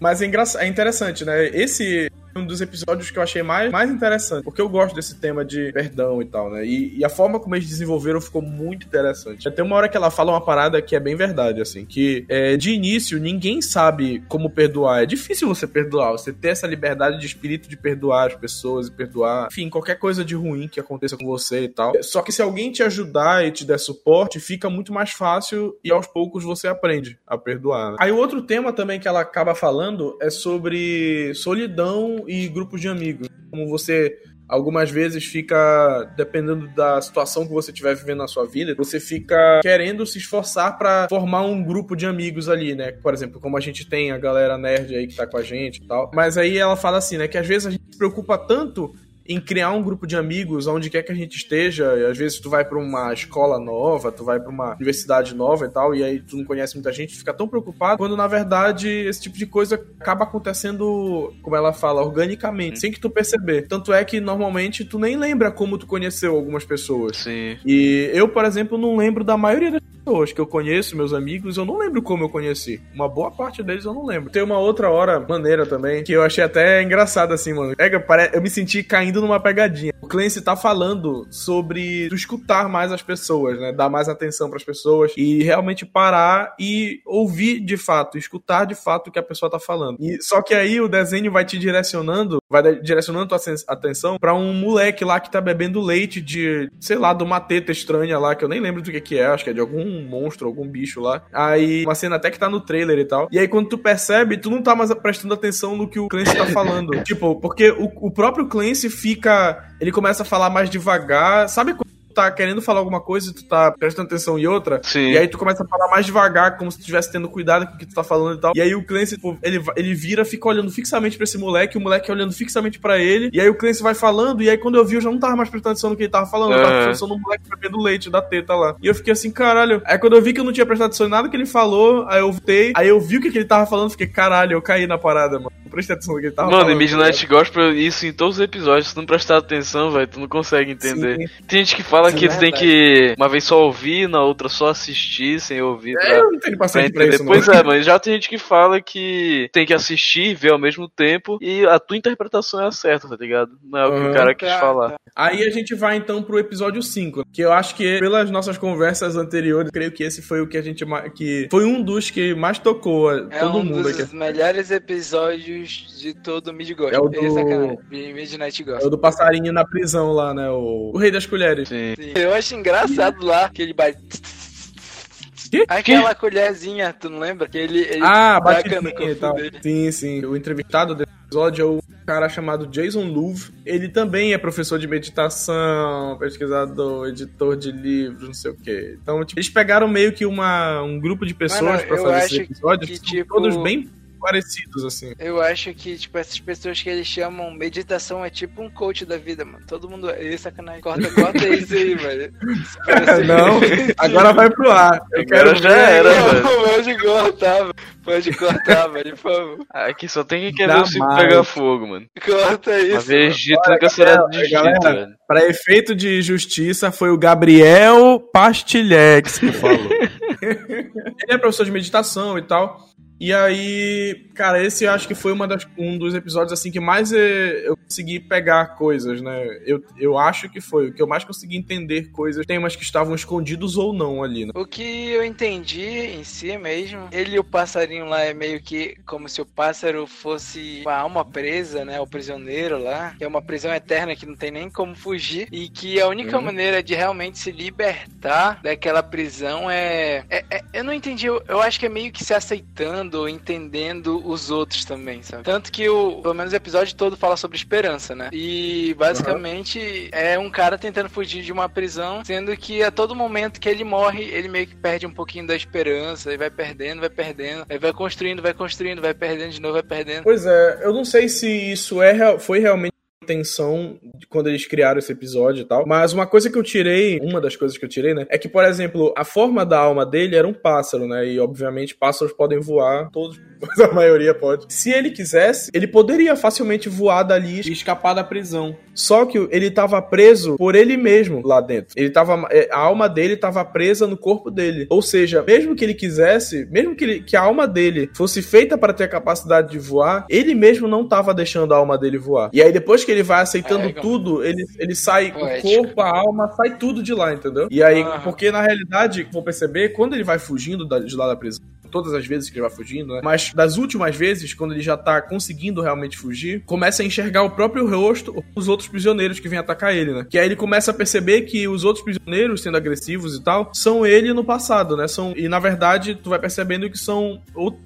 Mas é, engra... é interessante, né? Esse um dos episódios que eu achei mais, mais interessante, porque eu gosto desse tema de perdão e tal, né? E, e, a forma como eles desenvolveram ficou muito interessante. Tem uma hora que ela fala uma parada que é bem verdade, assim, que é, de início ninguém sabe como perdoar. É difícil você perdoar, você ter essa liberdade de espírito de perdoar as pessoas e perdoar, enfim, qualquer coisa de ruim que aconteça com você e tal. Só que se alguém te ajudar e te der suporte, fica muito mais fácil e aos poucos você aprende a perdoar. Né? Aí o outro tema também que ela acaba falando é sobre solidão e grupos de amigos. como você algumas vezes fica, dependendo da situação que você estiver vivendo na sua vida, você fica querendo se esforçar para formar um grupo de amigos ali, né? Por exemplo, como a gente tem a galera nerd aí que tá com a gente e tal. Mas aí ela fala assim, né, que às vezes a gente se preocupa tanto em criar um grupo de amigos onde quer que a gente esteja. E às vezes tu vai para uma escola nova, tu vai para uma universidade nova e tal, e aí tu não conhece muita gente, fica tão preocupado, quando na verdade esse tipo de coisa acaba acontecendo, como ela fala, organicamente, sem que tu perceber. Tanto é que normalmente tu nem lembra como tu conheceu algumas pessoas. Sim. E eu, por exemplo, não lembro da maioria das pessoas que eu conheço, meus amigos, eu não lembro como eu conheci. Uma boa parte deles eu não lembro. Tem uma outra hora maneira também, que eu achei até engraçado assim, mano. É, eu me senti caindo numa pegadinha. O Clancy tá falando sobre escutar mais as pessoas, né? Dar mais atenção para as pessoas e realmente parar e ouvir de fato, escutar de fato o que a pessoa tá falando. E só que aí o desenho vai te direcionando, vai direcionando tua atenção para um moleque lá que tá bebendo leite de, sei lá, de uma teta estranha lá, que eu nem lembro do que que é, acho que é de algum monstro, algum bicho lá. Aí, uma cena até que tá no trailer e tal. E aí, quando tu percebe, tu não tá mais prestando atenção no que o Clancy tá falando. tipo, porque o, o próprio Clancy fica. Ele começa a falar mais devagar. Sabe quando tá querendo falar alguma coisa e tu tá prestando atenção em outra. Sim. E aí tu começa a falar mais devagar, como se tu estivesse tendo cuidado com o que tu tá falando e tal. E aí o Clancy, tipo, ele, ele vira, fica olhando fixamente pra esse moleque, o moleque olhando fixamente pra ele. E aí o Clancy vai falando, e aí quando eu vi, eu já não tava mais prestando atenção no que ele tava falando. Eu tava prestando atenção no moleque bebendo leite da teta lá. E eu fiquei assim, caralho. Aí quando eu vi que eu não tinha prestado atenção em nada que ele falou, aí eu voltei, aí eu vi o que, que ele tava falando, fiquei, caralho, eu caí na parada, mano. Prestei atenção no que ele tava mano, falando. Mano, e Midnight Gospel, isso em todos os episódios, se tu não prestar atenção, velho, tu não consegue entender. Sim. Tem gente que fala Sim, que é tu tem que uma vez só ouvir, na outra só assistir sem ouvir. Pra, é, eu não tenho paciência pra, pra isso, Pois é, mas já tem gente que fala que tem que assistir, ver ao mesmo tempo e a tua interpretação é a certa, tá ligado? Não é o que uhum, o cara quis falar. Tá. Aí a gente vai então pro episódio 5, que eu acho que pelas nossas conversas anteriores, creio que esse foi o que a gente que foi um dos que mais tocou a é todo um mundo aqui. É um dos melhores episódios de todo o Midgård. É o do Midnight Ghost. É o do passarinho na prisão lá, né? O, o Rei das Colheres. Sim. Sim. Eu acho engraçado lá que ele bate que? Aquela que? colherzinha, tu não lembra? Que ele, ele ah, batidinha e tal. Dele. Sim, sim. O entrevistado desse episódio é o cara chamado Jason Louv. Ele também é professor de meditação, pesquisador, editor de livros, não sei o quê. Então, tipo, eles pegaram meio que uma, um grupo de pessoas para fazer esse episódio, que, tipo... todos bem parecidos, assim. Eu acho que, tipo, essas pessoas que eles chamam meditação é tipo um coach da vida, mano. Todo mundo. Ih, sacanagem. Corta, corta isso aí, velho. Não, agora vai pro ar. Eu agora quero já ver. era, velho. Pode cortar, velho. Pode cortar, velho, por favor. Aqui só tem quem quer ver o circo pegar fogo, mano. Corta isso. Vez dito, nunca será desdito, velho. Pra efeito de justiça, foi o Gabriel Pastilhex que falou. Ele é professor de meditação e tal. E aí, cara, esse eu acho que foi uma das, um dos episódios assim que mais eu consegui pegar coisas, né? Eu, eu acho que foi o que eu mais consegui entender coisas, temas que estavam escondidos ou não ali, né? O que eu entendi em si mesmo, ele e o passarinho lá é meio que como se o pássaro fosse a alma presa, né? O prisioneiro lá, que é uma prisão eterna que não tem nem como fugir e que a única uhum. maneira de realmente se libertar daquela prisão é, é, é eu não entendi, eu, eu acho que é meio que se aceitando entendendo os outros também, sabe? Tanto que o, pelo menos o episódio todo fala sobre esperança, né? E basicamente uhum. é um cara tentando fugir de uma prisão, sendo que a todo momento que ele morre, ele meio que perde um pouquinho da esperança, e vai perdendo, vai perdendo, aí vai construindo, vai construindo, vai perdendo de novo, vai perdendo. Pois é, eu não sei se isso é foi realmente intenção quando eles criaram esse episódio e tal. Mas uma coisa que eu tirei, uma das coisas que eu tirei, né, é que, por exemplo, a forma da alma dele era um pássaro, né? E obviamente pássaros podem voar, todos, mas a maioria pode. Se ele quisesse, ele poderia facilmente voar dali e escapar da prisão. Só que ele estava preso por ele mesmo lá dentro. Ele tava, é, a alma dele estava presa no corpo dele. Ou seja, mesmo que ele quisesse, mesmo que, ele, que a alma dele fosse feita para ter a capacidade de voar, ele mesmo não estava deixando a alma dele voar. E aí depois que ele vai aceitando é, tudo, ele, ele sai, Poético. o corpo, a alma, sai tudo de lá, entendeu? E aí, porque na realidade, vou perceber, quando ele vai fugindo de lá da prisão, todas as vezes que ele vai fugindo, né? Mas das últimas vezes, quando ele já tá conseguindo realmente fugir, começa a enxergar o próprio rosto os outros prisioneiros que vêm atacar ele, né? Que aí ele começa a perceber que os outros prisioneiros, sendo agressivos e tal, são ele no passado, né? São, e na verdade, tu vai percebendo que são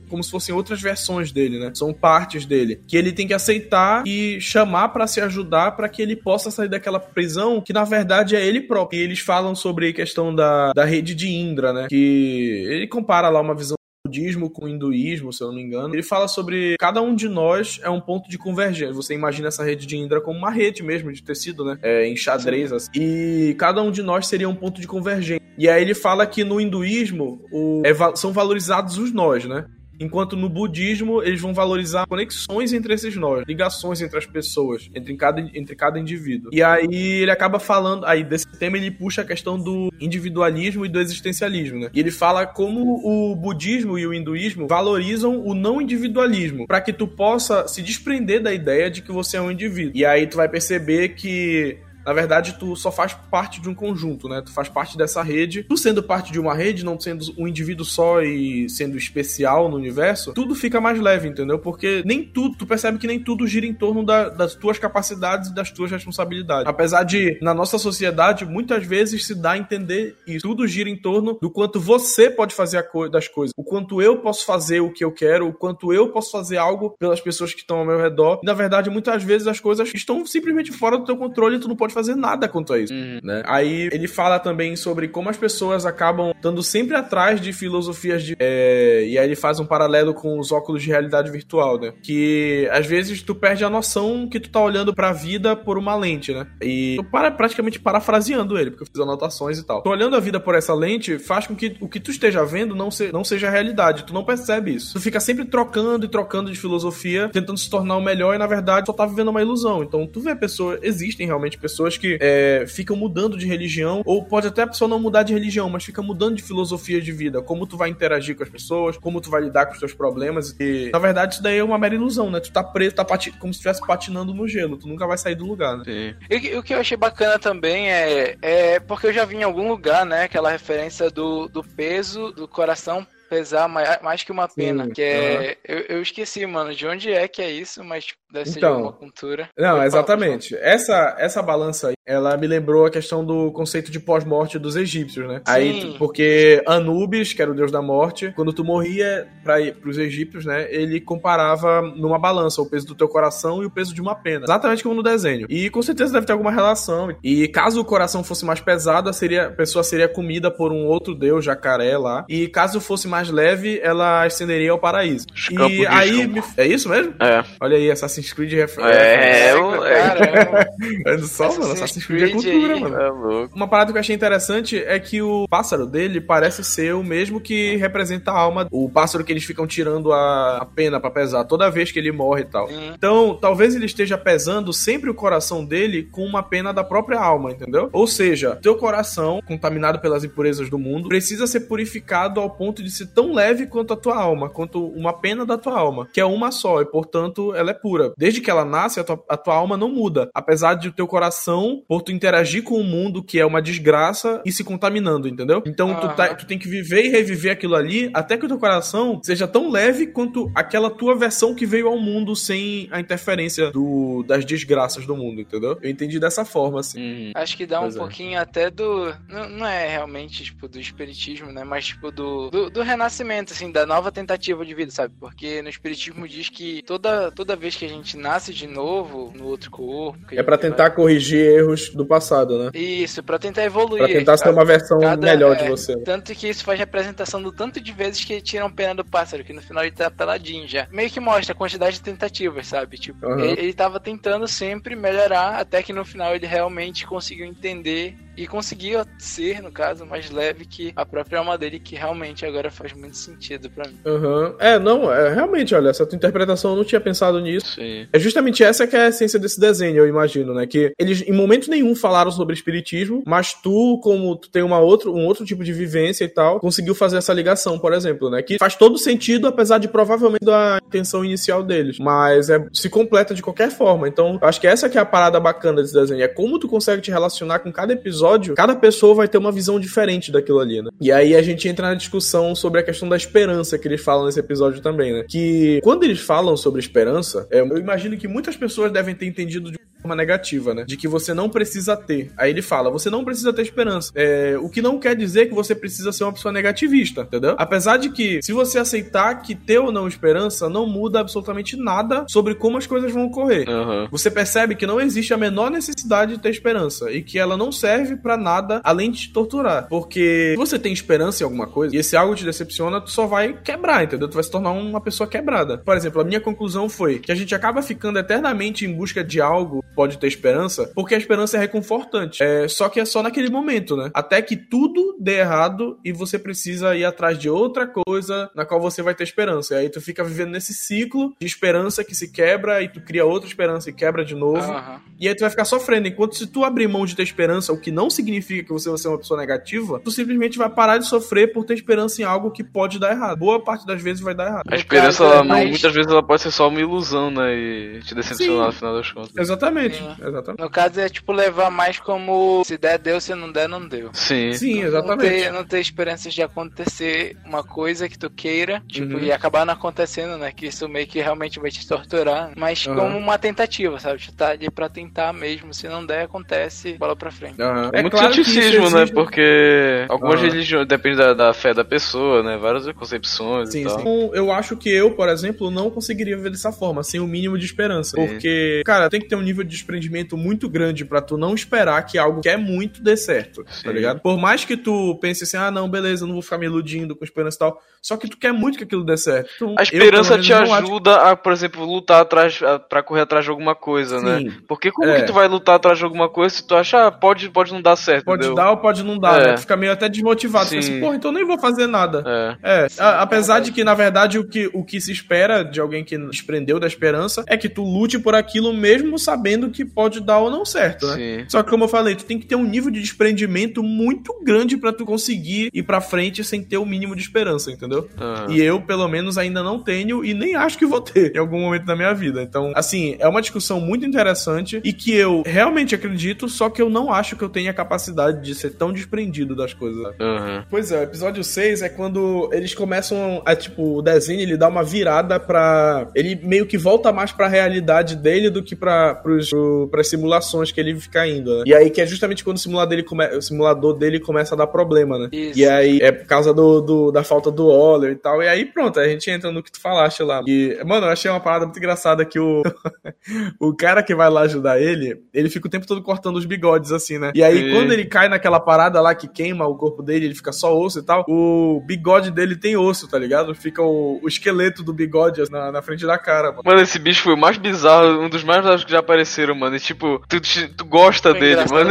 como se fossem outras versões dele, né? São partes dele. Que ele tem que aceitar e chamar para se ajudar para que ele possa sair daquela prisão que na verdade é ele próprio. E eles falam sobre a questão da, da rede de Indra, né? Que ele compara lá uma visão budismo com o hinduísmo, se eu não me engano. Ele fala sobre cada um de nós é um ponto de convergência. Você imagina essa rede de Indra como uma rede mesmo de tecido, né? É, em xadrez. Assim. E cada um de nós seria um ponto de convergência. E aí ele fala que no hinduísmo o, é, são valorizados os nós, né? Enquanto no budismo, eles vão valorizar conexões entre esses nós, ligações entre as pessoas, entre cada, entre cada indivíduo. E aí ele acaba falando, aí desse tema ele puxa a questão do individualismo e do existencialismo, né? E ele fala como o budismo e o hinduísmo valorizam o não individualismo, para que tu possa se desprender da ideia de que você é um indivíduo. E aí tu vai perceber que na verdade, tu só faz parte de um conjunto, né? Tu faz parte dessa rede. Tu sendo parte de uma rede, não sendo um indivíduo só e sendo especial no universo, tudo fica mais leve, entendeu? Porque nem tudo, tu percebe que nem tudo gira em torno da, das tuas capacidades e das tuas responsabilidades. Apesar de, na nossa sociedade, muitas vezes se dá a entender isso. Tudo gira em torno do quanto você pode fazer co das coisas, o quanto eu posso fazer o que eu quero, o quanto eu posso fazer algo pelas pessoas que estão ao meu redor. E, na verdade, muitas vezes as coisas estão simplesmente fora do teu controle e tu não pode pode fazer nada quanto a isso, uhum. né? Aí ele fala também sobre como as pessoas acabam estando sempre atrás de filosofias de... É, e aí ele faz um paralelo com os óculos de realidade virtual, né? Que às vezes tu perde a noção que tu tá olhando pra vida por uma lente, né? E tô para, praticamente parafraseando ele, porque eu fiz anotações e tal. Tô olhando a vida por essa lente faz com que o que tu esteja vendo não, se, não seja realidade. Tu não percebe isso. Tu fica sempre trocando e trocando de filosofia, tentando se tornar o melhor e na verdade só tá vivendo uma ilusão. Então tu vê pessoas, existem realmente pessoas pessoas que é, ficam mudando de religião, ou pode até a pessoa não mudar de religião, mas fica mudando de filosofia de vida, como tu vai interagir com as pessoas, como tu vai lidar com os teus problemas. E, na verdade, isso daí é uma mera ilusão, né? Tu tá preso, tá como se estivesse patinando no gelo, tu nunca vai sair do lugar, né? Sim. E o que eu achei bacana também é, é porque eu já vi em algum lugar, né, aquela referência do, do peso do coração pesar mais, mais que uma pena. Sim, que é. Uhum. Eu, eu, esqueci, mano, de onde é que é isso, mas deve ser então, de uma cultura. Não, exatamente. Essa, essa balança aí, ela me lembrou a questão do conceito de pós-morte dos egípcios, né? Sim. Aí, porque Anubis, que era o deus da morte, quando tu morria para os egípcios, né? Ele comparava numa balança o peso do teu coração e o peso de uma pena. Exatamente como no desenho. E com certeza deve ter alguma relação. E caso o coração fosse mais pesado, seria, a pessoa seria comida por um outro deus, jacaré lá. E caso fosse mais leve, ela ascenderia ao paraíso. e aí. Me... É isso mesmo? É. Olha aí, Assassin's Creed referência. É, é, é. só, Assassin's mano. Assassin's É cultura, mano. É louco. Uma parada que eu achei interessante é que o pássaro dele parece ser o mesmo que representa a alma. O pássaro que eles ficam tirando a, pena para pesar toda vez que ele morre e tal. Hum. Então, talvez ele esteja pesando sempre o coração dele com uma pena da própria alma, entendeu? Ou seja, teu coração, contaminado pelas impurezas do mundo, precisa ser purificado ao ponto de se tão leve quanto a tua alma, quanto uma pena da tua alma, que é uma só, e portanto ela é pura. Desde que ela nasce, a tua, a tua alma não muda. Apesar de o teu coração, por tu interagir com o mundo, que é uma desgraça, e se contaminando, entendeu? Então tu, tá, tu tem que viver e reviver aquilo ali até que o teu coração seja tão leve quanto aquela tua versão que veio ao mundo sem a interferência do, das desgraças do mundo, entendeu? Eu entendi dessa forma, assim. Uhum. Acho que dá um é. pouquinho até do. Não, não, é realmente, tipo, do espiritismo, né? Mas, tipo, do, do, do renascimento, assim, da nova tentativa de vida, sabe? Porque no Espiritismo diz que toda, toda vez que a gente nasce de novo no outro corpo. É para tentar vai... corrigir erros do passado, né? Isso, para tentar evoluir. Pra tentar ser uma versão cada, melhor é, de você. Tanto que isso faz representação do tanto de vezes que tiram pena do pássaro, que no final ele tá peladinho já. Meio que mostra a quantidade de tentativas, sabe? Tipo, uhum. ele, ele tava tentando sempre melhorar, até que no final ele realmente conseguiu entender e conseguia ser, no caso, mais leve que a própria alma dele, que realmente agora faz muito sentido para mim. Uhum. É, não, é, realmente, olha, essa tua interpretação eu não tinha pensado nisso. Sim. É justamente essa que é a essência desse desenho, eu imagino, né? Que eles em momento nenhum falaram sobre espiritismo, mas tu, como tu tem uma outro, um outro tipo de vivência e tal, conseguiu fazer essa ligação, por exemplo, né? Que faz todo sentido, apesar de provavelmente da intenção inicial deles. Mas é, se completa de qualquer forma. Então, acho que essa que é a parada bacana desse desenho. É como tu consegue te relacionar com cada episódio episódio, cada pessoa vai ter uma visão diferente daquilo ali, né? E aí a gente entra na discussão sobre a questão da esperança que eles falam nesse episódio também, né? Que quando eles falam sobre esperança, é, eu imagino que muitas pessoas devem ter entendido de forma negativa, né? De que você não precisa ter. Aí ele fala, você não precisa ter esperança. É, o que não quer dizer que você precisa ser uma pessoa negativista, entendeu? Apesar de que, se você aceitar que ter ou não esperança não muda absolutamente nada sobre como as coisas vão ocorrer. Uhum. Você percebe que não existe a menor necessidade de ter esperança e que ela não serve para nada além de te torturar. Porque se você tem esperança em alguma coisa e esse algo te decepciona, tu só vai quebrar, entendeu? Tu vai se tornar uma pessoa quebrada. Por exemplo, a minha conclusão foi que a gente acaba ficando eternamente em busca de algo pode ter esperança, porque a esperança é reconfortante. É, só que é só naquele momento, né? Até que tudo dê errado e você precisa ir atrás de outra coisa na qual você vai ter esperança. E aí tu fica vivendo nesse ciclo de esperança que se quebra e tu cria outra esperança e quebra de novo. Uhum. E aí tu vai ficar sofrendo. Enquanto se tu abrir mão de ter esperança, o que não significa que você vai ser uma pessoa negativa, tu simplesmente vai parar de sofrer por ter esperança em algo que pode dar errado. Boa parte das vezes vai dar errado. A esperança, ela, é muitas vezes, ela pode ser só uma ilusão, né? E te decepcionar Sim. no final das contas. Exatamente. Exatamente. exatamente. No caso é tipo levar mais como se der, deu, se não der, não deu. Sim. Sim, exatamente. Não ter, não ter esperanças de acontecer uma coisa que tu queira, tipo, uhum. e acabar não acontecendo, né? Que isso meio que realmente vai te torturar. Mas uhum. como uma tentativa, sabe? Tu tá ali pra tentar mesmo. Se não der, acontece, bola pra frente. Uhum. É, é muito claro ceticismo, né? Porque algumas religiões, depende da, da, fé da pessoa, né? Várias concepções sim, e tal. Sim. Então, eu acho que eu, por exemplo, não conseguiria viver dessa forma, sem o mínimo de esperança. Sim. Porque, cara, tem que ter um nível de desprendimento muito grande para tu não esperar que algo que é muito dê certo, tá Sim. tá ligado? Por mais que tu pense assim, ah, não, beleza, não vou ficar me iludindo com esperança e tal, só que tu quer muito que aquilo dê certo. Então, a esperança eu, te ajuda acho... a, por exemplo, lutar atrás, para correr atrás de alguma coisa, né? Sim. né? Porque como é. que tu vai lutar atrás de alguma coisa se tu acha, ah, pode, pode não dar certo, Pode entendeu? dar ou pode não dar, é. né? Tu fica meio até desmotivado, Sim. fica assim, porra, então nem vou fazer nada. É. é. A, apesar de que, na verdade, o que, o que se espera de alguém que desprendeu da esperança é que tu lute por aquilo mesmo sabendo que pode dar ou não certo, né? Sim. Só que como eu falei, tu tem que ter um nível de desprendimento muito grande para tu conseguir ir para frente sem ter o mínimo de esperança, entendeu? Uhum. E eu, pelo menos, ainda não tenho e nem acho que vou ter em algum momento da minha vida. Então, assim, é uma discussão muito interessante e que eu realmente acredito, só que eu não acho que eu tenha a capacidade de ser tão desprendido das coisas. Uhum. Pois é, o episódio 6 é quando eles começam a, tipo, o desenho ele dá uma virada pra. Ele meio que volta mais pra realidade dele do que pra, pros, pras simulações que ele fica indo, né? E aí que é justamente quando o simulador dele, come... o simulador dele começa a dar problema, né? Isso. E aí é por causa do, do, da falta do óleo e tal. E aí pronto, a gente entra no que tu falaste lá. E, mano, eu achei uma parada muito engraçada que o, o cara que vai lá ajudar ele, ele fica o tempo todo cortando os bigodes, assim, né? E aí, quando ele cai naquela parada lá que queima o corpo dele, ele fica só osso e tal, o bigode dele tem osso, tá ligado? Fica o, o esqueleto do bigode na, na frente da cara, mano. Mano, esse bicho foi o mais bizarro, um dos mais bizarros que já apareceram, mano. E, tipo, tu, tu gosta foi dele, mano.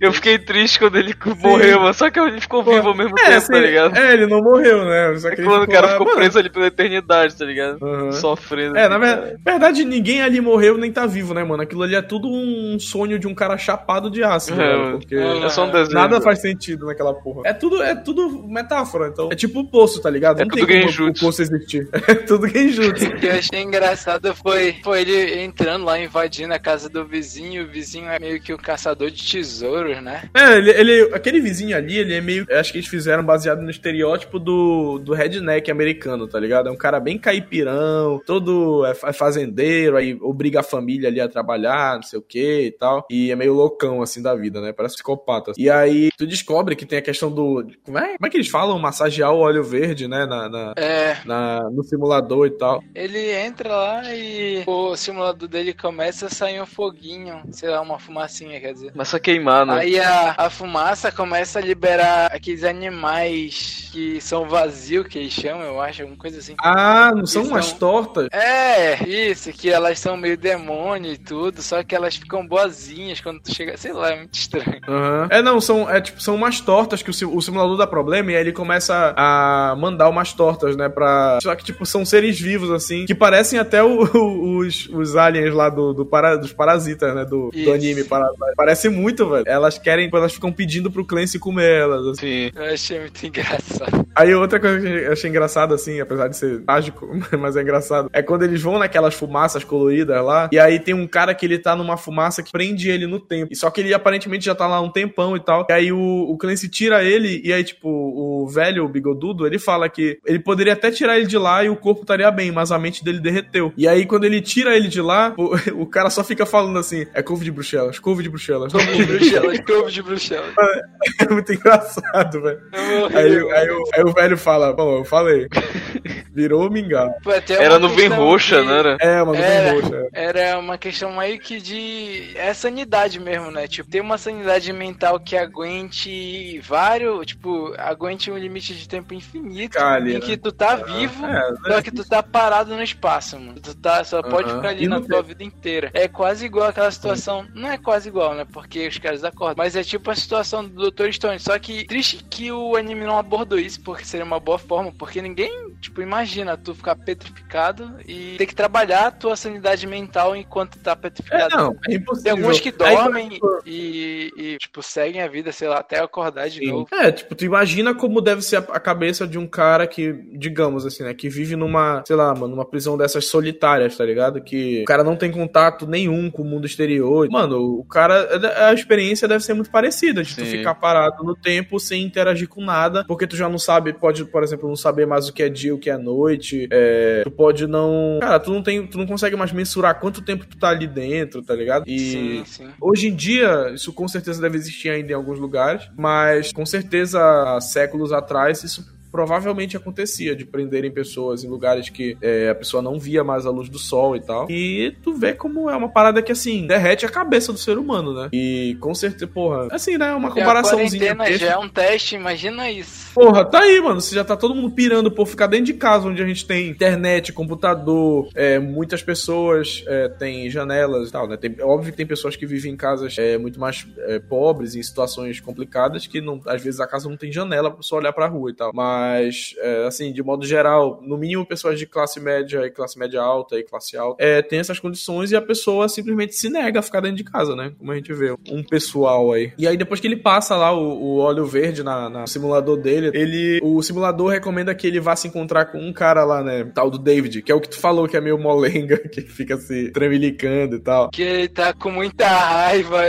Eu fiquei triste quando ele Sim. morreu, mano. Só que ele ficou Pô, vivo ao mesmo é, tempo, assim, tá ligado? É, ele não morreu, né? Só que é quando o cara lá, ficou mano. preso ali pela eternidade, tá ligado? Uhum. Sofrendo. É, assim, na ver... verdade, ninguém ali morreu nem tá vivo, né, mano? Aquilo ali é tudo um sonho de um cara chapado de aço, né? É, porque é só um desenho. Nada faz sentido naquela porra. É tudo, é tudo metáfora, então. É tipo o poço, tá ligado? É não tudo tem como o poço existir. É tudo genjutsu. O que eu achei engraçado foi, foi ele entrando lá, invadindo a casa do vizinho. O vizinho é meio que o caçador de tesouros, né? É, ele, ele aquele vizinho ali, ele é meio. Acho que eles fizeram baseado no estereótipo do, do redneck americano, tá ligado? É um cara bem caipirão, todo é, é fazendeiro, aí obriga a família ali a trabalhar, não sei o que e tal. E é meio loucão, assim, da vida, né? Parece psicopata. E aí tu descobre que tem a questão do. Como é, como é que eles falam? Massagear o óleo verde, né? Na, na, é. na, no simulador e tal. Ele entra lá e o simulador dele começa a sair um foguinho, sei lá, uma fumacinha, quer dizer. Começa a queimar, né? Aí a, a fumaça começa a liberar aqueles animais que são vazios, que eles chamam, eu acho, alguma coisa assim. Ah, não são umas tortas? É, isso, que elas são meio demônio e tudo, só que elas ficam boazinhas quando tu chega, sei lá, é muito estranho. Uhum. É, não, são, é, tipo, são umas tortas que o, o simulador dá problema e aí ele começa a mandar umas tortas, né, pra... Só que, tipo, são seres vivos, assim, que parecem até o, o, os, os aliens lá do, do para, dos parasitas, né? Do, do anime Parasite. Parece muito, velho. Elas querem, elas ficam pedindo pro Clancy comer elas. Assim. Sim. Eu achei muito engraçado. Aí outra coisa que eu achei engraçado, assim, apesar de ser mágico, mas é engraçado, é quando eles vão naquelas fumaças coloridas lá, e aí tem um cara que ele tá numa fumaça que prende ele no tempo. E só que ele aparentemente já tá lá um tempão e tal. E aí o, o Clancy tira ele, e aí, tipo, o velho, o bigodudo, ele fala que ele poderia até tirar ele de lá e o corpo estaria bem, mas a mente dele derreteu. E aí, quando ele tira ele de lá, o, o cara só fica falando assim: é couve de Bruxelas, couve de Bruxelas. Couve de Bruxelas, couve de Bruxelas. É, é muito engraçado, velho. Aí, aí, aí, o velho fala: bom, eu falei. Virou mingau. Era nuvem roxa, né? Era? É, uma nuvem era, roxa. Era uma questão meio que de. É sanidade mesmo, né? Tipo, ter uma sanidade mental que aguente vários. Tipo, aguente um limite de tempo infinito. Cali, em né? que tu tá é, vivo, é, só que tu tá parado no espaço, mano. Tu tá, só pode uh -huh. ficar ali e na tua vida inteira. É quase igual aquela situação. Não é quase igual, né? Porque os caras acordam. Mas é tipo a situação do Dr. Stone. Só que triste que o anime não abordou isso, porque seria uma boa forma. Porque ninguém, tipo, imagina tu ficar petrificado e ter que trabalhar a tua sanidade mental enquanto tá petrificado. É, não, é impossível. Tem alguns que dormem Aí, e, e, tipo, seguem a vida, sei lá, até acordar de Sim. novo. É, tipo, tu imagina como deve ser a cabeça de um cara que, digamos assim, né, que vive numa, sei lá, mano, numa prisão dessas solitárias, tá ligado? Que o cara não tem contato nenhum com o mundo exterior. Mano, o cara, a experiência deve ser muito parecida, de Sim. tu ficar parado no tempo sem interagir com nada, porque tu já não sabe, pode, por exemplo, não saber mais o que é dia, o que é noite, é, tu pode não. Cara, tu não tem. Tu não consegue mais mensurar quanto tempo tu tá ali dentro, tá ligado? E sim, sim. hoje em dia, isso com certeza deve existir ainda em alguns lugares, mas com certeza há séculos atrás isso provavelmente acontecia de prenderem pessoas em lugares que é, a pessoa não via mais a luz do sol e tal. E tu vê como é uma parada que, assim, derrete a cabeça do ser humano, né? E com certeza, porra, assim, né? Uma comparaçãozinha. A já é um teste, imagina isso. Porra, tá aí, mano. Você já tá todo mundo pirando por ficar dentro de casa, onde a gente tem internet, computador, é, muitas pessoas é, têm janelas e tal, né? Tem, é óbvio que tem pessoas que vivem em casas é, muito mais é, pobres, em situações complicadas, que não, às vezes a casa não tem janela pra pessoa olhar pra rua e tal. Mas mas, é, assim, de modo geral, no mínimo pessoas de classe média e classe média alta e classe alta é, tem essas condições e a pessoa simplesmente se nega a ficar dentro de casa, né? Como a gente vê, um pessoal aí. E aí depois que ele passa lá o, o óleo verde na, na, simulador dele, ele, o simulador recomenda que ele vá se encontrar com um cara lá, né? Tal do David, que é o que tu falou que é meio molenga, que fica se tremelicando e tal. Que ele tá com muita raiva.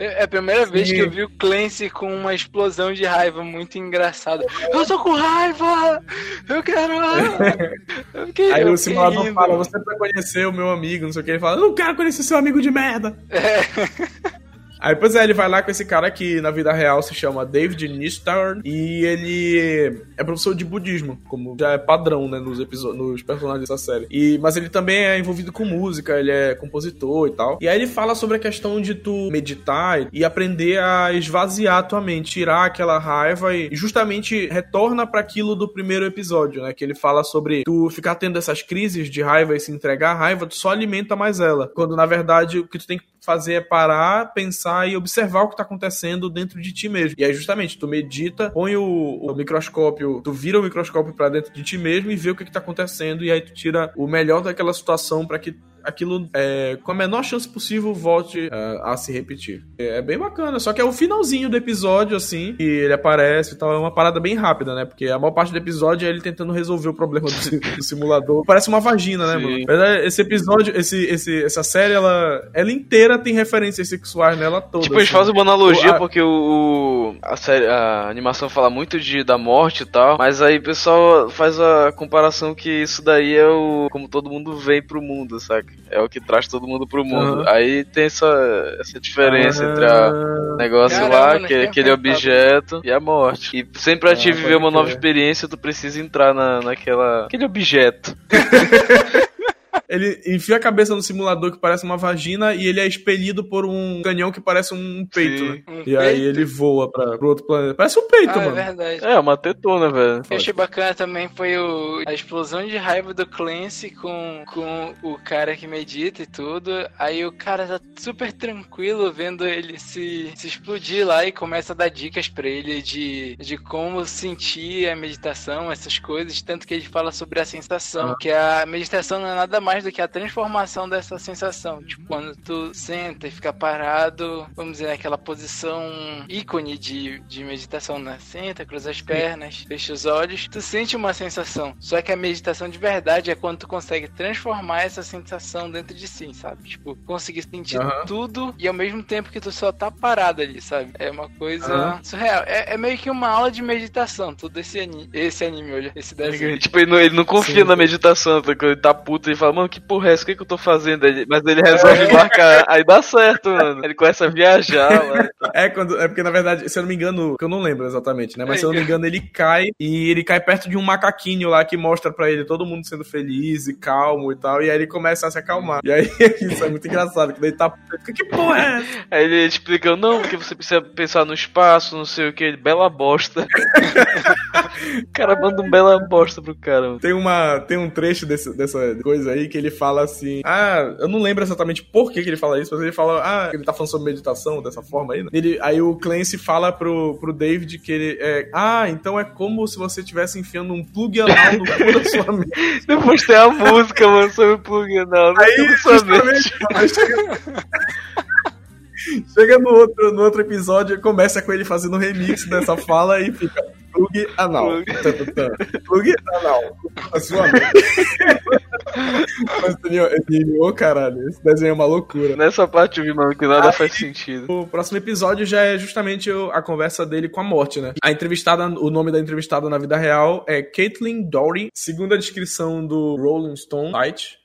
é a primeira Sim. vez que eu vi o Clancy com uma explosão de raiva muito engraçada. Eu tô com raiva! Raiva! Eu quero. Eu quero Aí o simulador fala: Você vai conhecer o meu amigo, não sei o que. Ele fala: Não quero conhecer seu amigo de merda. É. Aí, pois é, ele vai lá com esse cara que na vida real se chama David Nistar e ele é professor de budismo, como já é padrão, né, nos episódios, nos personagens dessa série. E, mas ele também é envolvido com música, ele é compositor e tal. E aí ele fala sobre a questão de tu meditar e aprender a esvaziar a tua mente, tirar aquela raiva e justamente retorna para aquilo do primeiro episódio, né, que ele fala sobre tu ficar tendo essas crises de raiva e se entregar à raiva, tu só alimenta mais ela. Quando na verdade o que tu tem que fazer é parar, pensar e observar o que está acontecendo dentro de ti mesmo. E aí, justamente, tu medita, põe o, o microscópio, tu vira o microscópio para dentro de ti mesmo e vê o que, está acontecendo, e aí tu tira o melhor daquela situação para que aquilo, é, com a menor chance possível, volte uh, a se repetir. É, é, bem bacana, só que é o finalzinho do episódio, assim, que ele aparece e tal, é uma parada bem rápida, né? Porque a maior parte do episódio é ele tentando resolver o problema do, do simulador. Parece uma vagina, né, Sim. mano? Esse episódio, esse, esse, essa série, ela, ela inteira tem referências sexuais nela toda. Tipo, assim. eles fazem uma analogia, o, a... porque o, a, série, a animação fala muito de, da morte e tal, mas aí o pessoal faz a comparação que isso daí é o como todo mundo vem pro mundo, saca? É o que traz todo mundo pro mundo. Uhum. Aí tem essa, essa diferença uhum. entre o negócio Caramba, lá, que é aquele objeto, e a morte. E sempre a te ah, viver uma nova experiência, tu precisa entrar na, naquela. aquele objeto. ele enfia a cabeça no simulador que parece uma vagina e ele é expelido por um canhão que parece um peito, Sim. né? Um e peito? aí ele voa pra, pro outro planeta. Parece um peito, ah, é mano. É verdade. É, uma tetona, velho. O que eu achei bacana também foi o, a explosão de raiva do Clancy com, com o cara que medita e tudo. Aí o cara tá super tranquilo vendo ele se, se explodir lá e começa a dar dicas pra ele de, de como sentir a meditação, essas coisas. Tanto que ele fala sobre a sensação, ah. que a meditação não é nada mais mais do que a transformação dessa sensação. Tipo, quando tu senta e fica parado, vamos dizer, naquela posição ícone de, de meditação, né? Senta, cruza as pernas, fecha os olhos, tu sente uma sensação. Só que a meditação de verdade é quando tu consegue transformar essa sensação dentro de si, sabe? Tipo, conseguir sentir uhum. tudo e ao mesmo tempo que tu só tá parado ali, sabe? É uma coisa uhum. surreal. É, é, meio que uma aula de meditação, tudo esse anime, esse anime, olha, esse desenho. Tipo, ele não, ele não confia Sim. na meditação, tá? ele tá puto e fala, mano, que porra é essa? O que, que eu tô fazendo? Mas ele resolve é. marcar, aí dá certo, mano. Ele começa a viajar lá. É, quando, é porque, na verdade, se eu não me engano, que eu não lembro exatamente, né? Mas se eu não me engano, ele cai e ele cai perto de um macaquinho lá que mostra pra ele todo mundo sendo feliz e calmo e tal. E aí ele começa a se acalmar. E aí isso é muito engraçado, que daí tá. Que porra é essa? Aí ele explica, não, porque você precisa pensar no espaço, não sei o que, bela bosta. o cara manda um bela bosta pro cara. Tem, uma, tem um trecho desse, dessa coisa aí que ele fala assim: Ah, eu não lembro exatamente por que, que ele fala isso, mas ele fala, ah, ele tá falando sobre meditação dessa forma aí, né? Ele, aí o Clancy fala pro, pro David que ele é. Ah, então é como se você estivesse enfiando um plug anal no cu da sua mente. Depois tem a música, mano, sobre plug anal aí, cu da sua mente. Chega no outro, no outro episódio, começa com ele fazendo remix dessa fala e fica plug anal. Plug anal. A sua. Mas, ô caralho, esse desenho é uma loucura. Nessa parte eu vi, mano, que nada Aí, faz sentido. O próximo episódio já é justamente a conversa dele com a morte, né? A entrevistada, o nome da entrevistada na vida real é Caitlin Dory. Segundo a descrição do Rolling Stone site,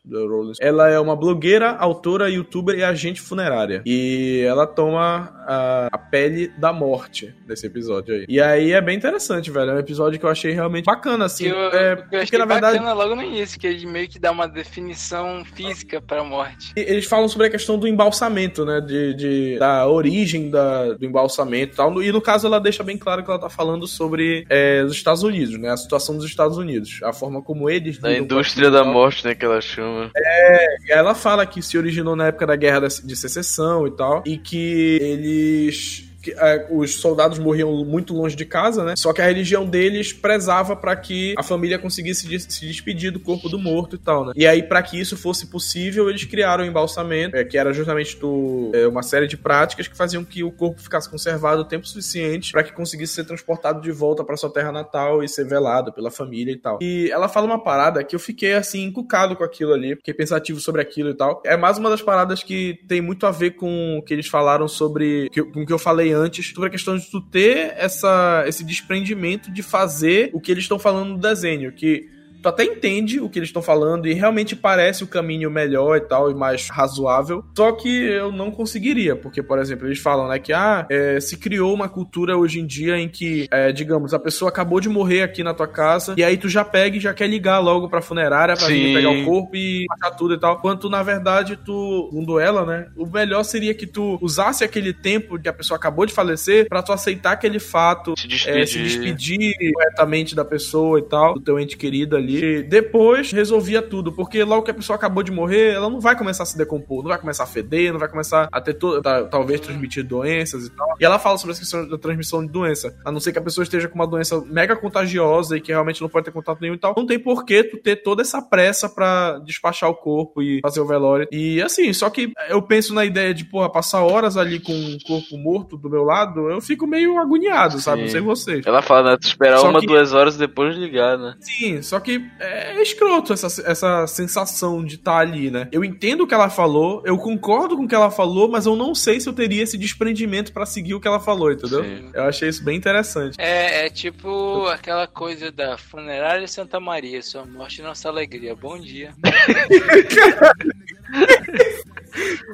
ela é uma blogueira, autora, youtuber e agente funerária. E ela toma a, a, pele da morte nesse episódio aí. E aí é bem interessante, velho. É um episódio que eu achei realmente bacana, assim. Eu, é, eu porque achei na verdade... bacana logo no início, que ele meio que dá uma definição física pra morte. E eles falam sobre a questão do embalsamento, né? De, de da origem da, do embalsamento e tal. E no caso ela deixa bem claro que ela tá falando sobre é, os Estados Unidos, né? A situação dos Estados Unidos. A forma como eles... Da indústria da morte, né? Que ela chama. É, ela fala que se originou na época da Guerra de Secessão e tal, e que eles que, é, os soldados morriam muito longe de casa, né? Só que a religião deles prezava para que a família conseguisse se despedir do corpo do morto e tal, né? E aí, para que isso fosse possível, eles criaram o embalsamento, é, que era justamente do, é, uma série de práticas que faziam que o corpo ficasse conservado o tempo suficiente para que conseguisse ser transportado de volta para sua terra natal e ser velado pela família e tal. E ela fala uma parada que eu fiquei assim encucado com aquilo ali, fiquei pensativo sobre aquilo e tal. É mais uma das paradas que tem muito a ver com o que eles falaram sobre com o que eu falei antes sobre a questão de tu ter essa, esse desprendimento de fazer o que eles estão falando no desenho, que tu até entende o que eles estão falando e realmente parece o caminho melhor e tal, e mais razoável. Só que eu não conseguiria, porque, por exemplo, eles falam, né, que ah, é, se criou uma cultura hoje em dia em que, é, digamos, a pessoa acabou de morrer aqui na tua casa, e aí tu já pega e já quer ligar logo pra funerária pra vir pegar o corpo e achar tudo e tal. Quanto, na verdade, tu, segundo ela, né, o melhor seria que tu usasse aquele tempo que a pessoa acabou de falecer para tu aceitar aquele fato, se despedir. É, se despedir corretamente da pessoa e tal, do teu ente querido ali ali. Depois resolvia tudo, porque logo que a pessoa acabou de morrer, ela não vai começar a se decompor, não vai começar a feder, não vai começar a ter to talvez transmitir doenças e tal. E ela fala sobre essa questão da transmissão de doença. A não ser que a pessoa esteja com uma doença mega contagiosa e que realmente não pode ter contato nenhum e tal. Não tem porquê tu ter toda essa pressa para despachar o corpo e fazer o velório. E assim, só que eu penso na ideia de, porra, passar horas ali com um corpo morto do meu lado, eu fico meio agoniado, Sim. sabe? Não sei vocês. Ela fala, né? Tu esperar só uma, que... duas horas depois de ligar, né? Sim, só que é escroto essa, essa sensação de estar tá ali, né? Eu entendo o que ela falou, eu concordo com o que ela falou, mas eu não sei se eu teria esse desprendimento para seguir o que ela falou, entendeu? Sim. Eu achei isso bem interessante. É, é tipo aquela coisa da funerária Santa Maria, sua morte nossa alegria. Bom dia.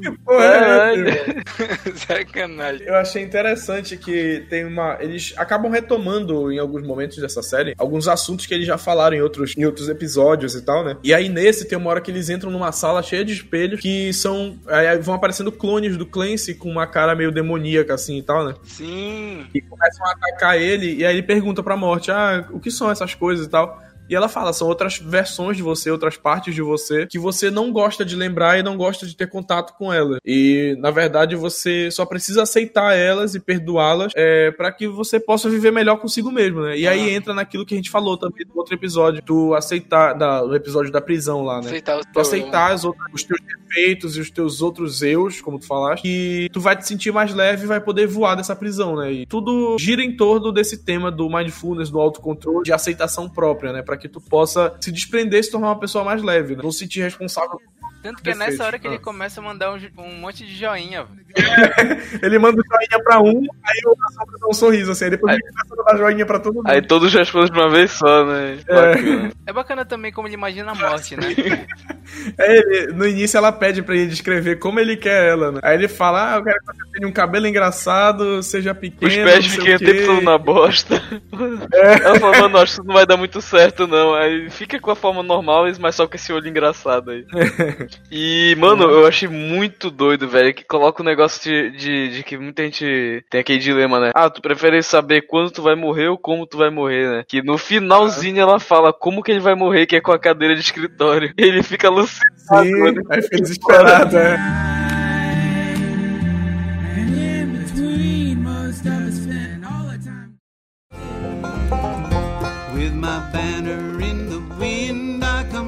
Porra, é, Sacanagem. Eu achei interessante que tem uma. Eles acabam retomando em alguns momentos dessa série alguns assuntos que eles já falaram em outros, em outros episódios e tal, né? E aí nesse tem uma hora que eles entram numa sala cheia de espelhos que são. Aí vão aparecendo clones do Clancy com uma cara meio demoníaca assim e tal, né? Sim. E começam a atacar ele e aí ele pergunta pra morte: Ah, o que são essas coisas e tal? E ela fala, são outras versões de você, outras partes de você que você não gosta de lembrar e não gosta de ter contato com elas. E na verdade você só precisa aceitar elas e perdoá-las é, para que você possa viver melhor consigo mesmo, né? E aí entra naquilo que a gente falou também no outro episódio, tu aceitar, da, no episódio da prisão lá, né? Aceitar tu aceitar as outras, os teus defeitos e os teus outros eus, como tu falaste, e tu vai te sentir mais leve e vai poder voar dessa prisão, né? E tudo gira em torno desse tema do mindfulness, do autocontrole, de aceitação própria, né? Que tu possa se desprender e se tornar uma pessoa mais leve, né? Não se sentir responsável tanto que é nessa hora que ele começa a mandar um, um monte de joinha. ele manda um joinha pra um, aí o Sasha dá um sorriso, assim, aí depois aí, ele começa a dar joinha pra todo mundo. Aí todos respondem de uma vez só, né? É. Bacana. é bacana também como ele imagina a morte, né? é, ele, no início ela pede pra ele descrever como ele quer ela, né? Aí ele fala, ah, eu quero que você tenha um cabelo engraçado, seja pequeno, Os pés fiquem o tempo todo na bosta. É. Ela fala, mano, acho que isso não vai dar muito certo, não. Aí fica com a forma normal, mas só com esse olho engraçado aí. E, mano, eu achei muito doido, velho, que coloca o um negócio de, de, de, que muita gente tem aquele dilema, né? Ah, tu prefere saber quando tu vai morrer ou como tu vai morrer, né? Que no finalzinho ela fala como que ele vai morrer, que é com a cadeira de escritório. E ele fica alucinado. Sim, aí fica desesperado, é. With my banner in the wind, I come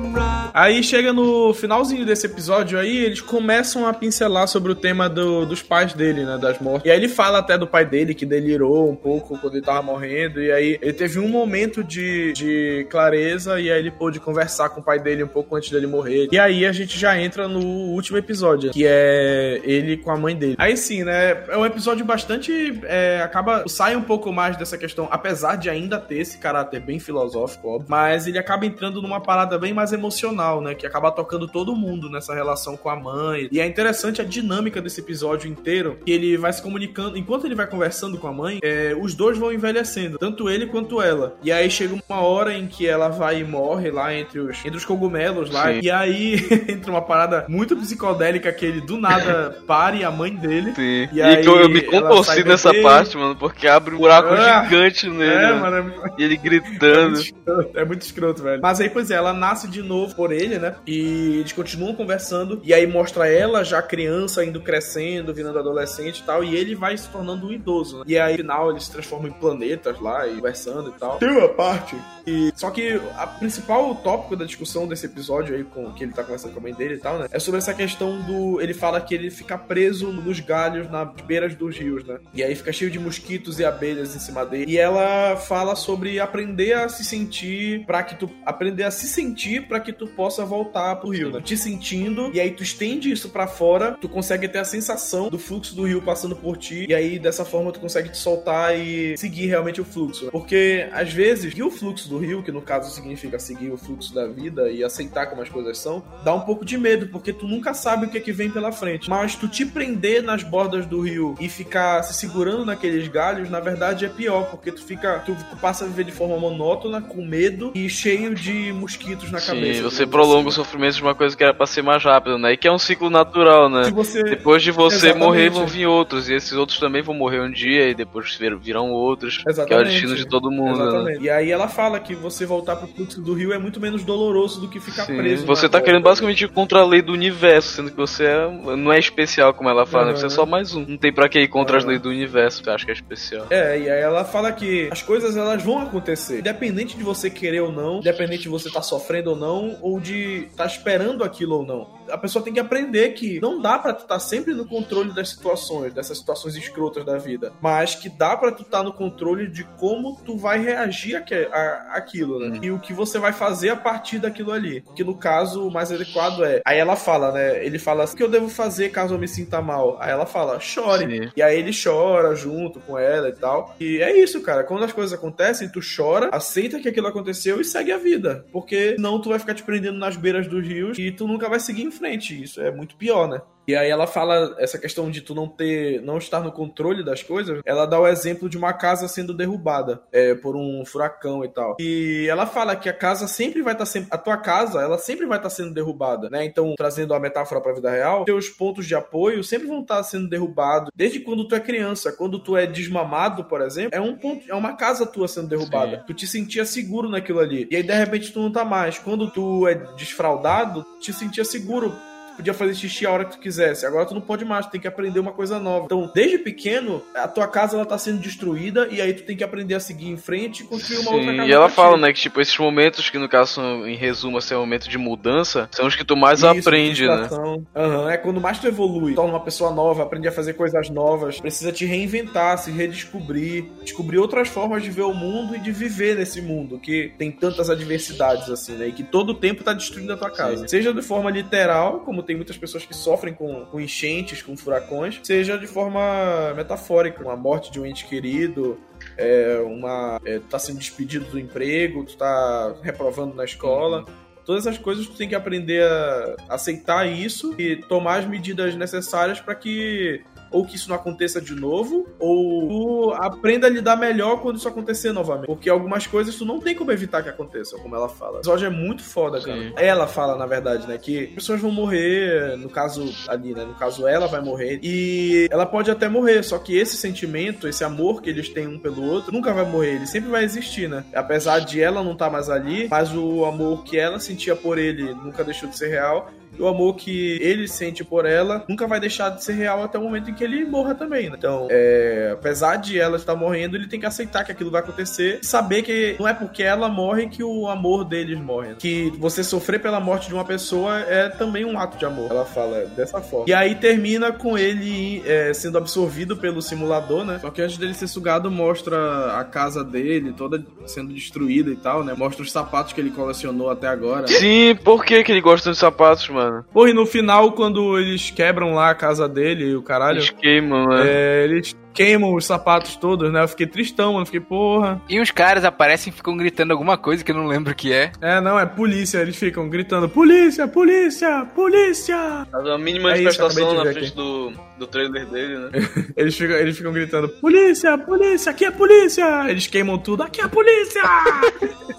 Aí chega no finalzinho desse episódio aí, eles começam a pincelar sobre o tema do, dos pais dele, né? Das mortes. E aí ele fala até do pai dele que delirou um pouco quando ele tava morrendo. E aí ele teve um momento de, de clareza e aí ele pôde conversar com o pai dele um pouco antes dele morrer. E aí a gente já entra no último episódio, que é ele com a mãe dele. Aí sim, né? É um episódio bastante. É, acaba. Sai um pouco mais dessa questão, apesar de ainda ter esse caráter bem filosófico, óbvio, mas ele acaba entrando numa parada bem mais emocional né? Que acaba tocando todo mundo nessa relação com a mãe. E é interessante a dinâmica desse episódio inteiro, que ele vai se comunicando, enquanto ele vai conversando com a mãe, é, os dois vão envelhecendo, tanto ele quanto ela. E aí chega uma hora em que ela vai e morre lá entre os, entre os cogumelos lá, Sim. e aí entra uma parada muito psicodélica que ele do nada pare a mãe dele. Sim. E, e aí, eu me contorci nessa parte, mano, porque abre um buraco ah, gigante nele. É, né? mano, é... E ele gritando. É muito, é muito escroto, velho. Mas aí, pois é, ela nasce de novo por ele, né? E eles continuam conversando. E aí mostra ela já criança, indo crescendo, virando adolescente e tal. E ele vai se tornando um idoso. Né? E aí, no final, eles se transformam em planetas lá e conversando e tal. Tem uma parte. E... Só que a principal tópico da discussão desse episódio aí, com que ele tá conversando com a mãe dele e tal, né? É sobre essa questão do. Ele fala que ele fica preso nos galhos, nas beiras dos rios, né? E aí fica cheio de mosquitos e abelhas em cima dele. E ela fala sobre aprender a se sentir para que tu. Aprender a se sentir para que tu possa voltar pro rio, né? Te sentindo, e aí tu estende isso para fora, tu consegue ter a sensação do fluxo do rio passando por ti, e aí dessa forma tu consegue te soltar e seguir realmente o fluxo. Né? Porque às vezes, seguir o fluxo do rio, que no caso significa seguir o fluxo da vida e aceitar como as coisas são, dá um pouco de medo, porque tu nunca sabe o que é que vem pela frente. Mas tu te prender nas bordas do rio e ficar se segurando naqueles galhos, na verdade é pior, porque tu fica, tu passa a viver de forma monótona, com medo e cheio de mosquitos na Sim, cabeça. você prolonga o sofrimento de uma coisa que era pra ser mais rápido, né? E que é um ciclo natural, né? Você... Depois de você Exatamente. morrer, vão vir outros, e esses outros também vão morrer um dia, e depois virão outros, Exatamente. que é o destino de todo mundo. Né? Exatamente. E aí ela fala que você voltar pro fluxo do rio é muito menos doloroso do que ficar Sim. preso. Você tá querendo basicamente ir contra a lei do universo, sendo que você é, não é especial, como ela fala, uhum. né? Você é só mais um. Não tem pra que ir contra uhum. as leis do universo, que eu acho que é especial. É, e aí ela fala que as coisas elas vão acontecer, independente de você querer ou não, independente de você estar tá sofrendo ou não, ou de estar tá esperando aquilo ou não. A pessoa tem que aprender que não dá para tu estar tá sempre no controle das situações, dessas situações escrotas da vida, mas que dá para tu estar tá no controle de como tu vai reagir a, aquilo, né? Hum. E o que você vai fazer a partir daquilo ali. Que no caso o mais adequado é. Aí ela fala, né? Ele fala: o que eu devo fazer caso eu me sinta mal? Aí ela fala: chore. Sim. E aí ele chora junto com ela e tal. E é isso, cara. Quando as coisas acontecem, tu chora, aceita que aquilo aconteceu e segue a vida. Porque senão tu vai ficar te prendendo nas beiras dos rios e tu nunca vai seguir em frente. Isso é muito pior, né? E aí ela fala essa questão de tu não ter, não estar no controle das coisas. Ela dá o exemplo de uma casa sendo derrubada é, por um furacão e tal. E ela fala que a casa sempre vai estar tá sempre, a tua casa, ela sempre vai estar tá sendo derrubada, né? Então, trazendo a metáfora para a vida real, teus pontos de apoio sempre vão estar tá sendo derrubados desde quando tu é criança, quando tu é desmamado, por exemplo, é um ponto, é uma casa tua sendo derrubada. Sim. Tu te sentia seguro naquilo ali. E aí de repente tu não tá mais. Quando tu é desfraudado, te sentia seguro podia fazer xixi a hora que tu quisesse. Agora tu não pode mais, tu tem que aprender uma coisa nova. Então, desde pequeno, a tua casa ela tá sendo destruída e aí tu tem que aprender a seguir em frente e construir uma Sim, outra casa. E ela fala, né, que tipo, esses momentos que no caso, em resumo, assim, é um momento de mudança, são os que tu mais Isso, aprende, né? Uhum, é quando mais tu evolui, torna uma pessoa nova, aprende a fazer coisas novas, precisa te reinventar, se redescobrir, descobrir outras formas de ver o mundo e de viver nesse mundo que tem tantas adversidades assim, né? E que todo o tempo tá destruindo a tua casa. Sim. Seja de forma literal, como tem muitas pessoas que sofrem com, com enchentes, com furacões, seja de forma metafórica, uma morte de um ente querido, é, uma é, tá sendo despedido do emprego, tu tá reprovando na escola. Uhum. Todas essas coisas tu tem que aprender a aceitar isso e tomar as medidas necessárias para que ou que isso não aconteça de novo, ou tu aprenda a lidar melhor quando isso acontecer novamente. Porque algumas coisas tu não tem como evitar que aconteçam, como ela fala. O episódio é muito foda, cara. Sim. Ela fala, na verdade, né, que pessoas vão morrer, no caso ali, né, no caso ela vai morrer, e ela pode até morrer, só que esse sentimento, esse amor que eles têm um pelo outro, nunca vai morrer, ele sempre vai existir, né? Apesar de ela não estar tá mais ali, mas o amor que ela sentia por ele nunca deixou de ser real, o amor que ele sente por ela nunca vai deixar de ser real até o momento em que ele morra também, né? Então, é, apesar de ela estar morrendo, ele tem que aceitar que aquilo vai acontecer, saber que não é porque ela morre que o amor deles morre. Né? Que você sofrer pela morte de uma pessoa é também um ato de amor. Ela fala dessa forma. E aí termina com ele é, sendo absorvido pelo simulador, né? Só que antes dele ser sugado, mostra a casa dele toda sendo destruída e tal, né? Mostra os sapatos que ele colecionou até agora. Sim, por que, que ele gosta de sapatos, mano? Mano. Porra, e no final, quando eles quebram lá a casa dele e o caralho. Eles queimam, né? É, eles queimam os sapatos todos, né? Eu fiquei tristão, mano. Fiquei, porra. E os caras aparecem e ficam gritando alguma coisa que eu não lembro o que é. É, não, é polícia. Eles ficam gritando: polícia, polícia, polícia. Faz uma mínima é manifestação na frente do, do trailer dele, né? eles, ficam, eles ficam gritando: polícia, polícia, aqui é polícia. Eles queimam tudo: aqui é polícia.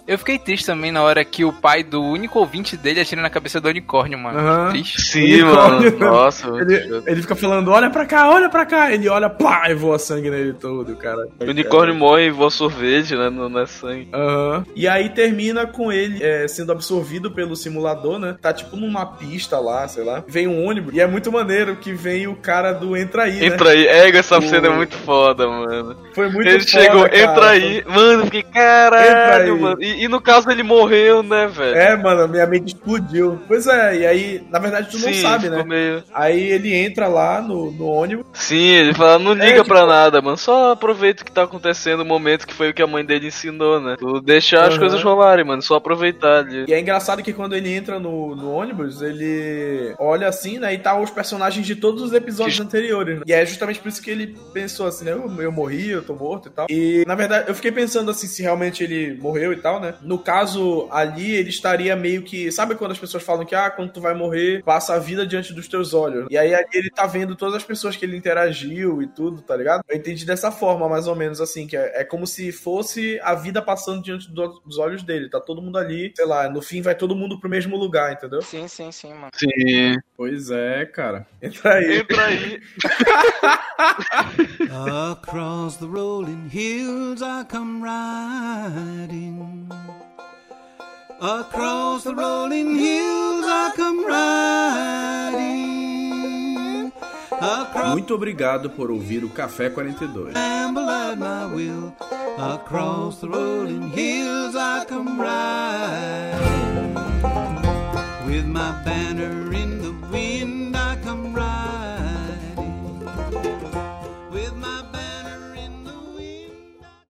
eu fiquei triste também na hora que o pai do único ouvinte dele atira na cabeça do unicórnio, mano. Uhum. Triste. Sim, unicórnio, mano. Nossa. Ele, ele fica falando: olha pra cá, olha pra cá. Ele olha, pá, e voa sangue nele todo, cara. O unicórnio morre e voa sorvete, né? Não, não é sangue. Aham. Uhum. E aí termina com ele é, sendo absorvido pelo simulador, né? Tá tipo numa pista lá, sei lá. Vem um ônibus. E é muito maneiro que vem o cara do Entra aí. Né? Entra aí. É, essa cena é muito foda, mano. Foi muito ele foda. Ele chegou, cara. entra aí. Mano, fiquei caralho, mano. E, e, no caso ele morreu, né, velho? É, mano, minha mente explodiu. Pois é, e aí, na verdade, tu não Sim, sabe, né? Meio... Aí ele entra lá no, no ônibus. Sim, ele fala, não liga é, tipo... pra nada, mano. Só aproveita o que tá acontecendo, o momento que foi o que a mãe dele ensinou, né? Tu deixar as coisas rolarem, mano. Só aproveitar ali. E é engraçado que quando ele entra no, no ônibus, ele olha assim, né? E tá os personagens de todos os episódios que... anteriores. Né? E é justamente por isso que ele pensou assim, né? Eu, eu morri, eu tô morto e tal. E na verdade, eu fiquei pensando assim, se realmente ele morreu e tal, né? No caso ali, ele estaria meio que. Sabe quando as pessoas falam que, ah, quando tu vai morrer, passa a vida diante dos teus olhos. E aí ele tá vendo todas as pessoas que ele interagiu e tudo, tá ligado? Eu entendi dessa forma, mais ou menos, assim, que é, é como se fosse a vida passando diante do, dos olhos dele. Tá todo mundo ali, sei lá, no fim vai todo mundo pro mesmo lugar, entendeu? Sim, sim, sim, mano. Sim. Pois é, cara. Entra aí. Entra aí. Across the rolling hills I come riding. Across the rolling hills I come riding. Muito obrigado por ouvir o Café 42. Across the rolling hills I come riding with my banner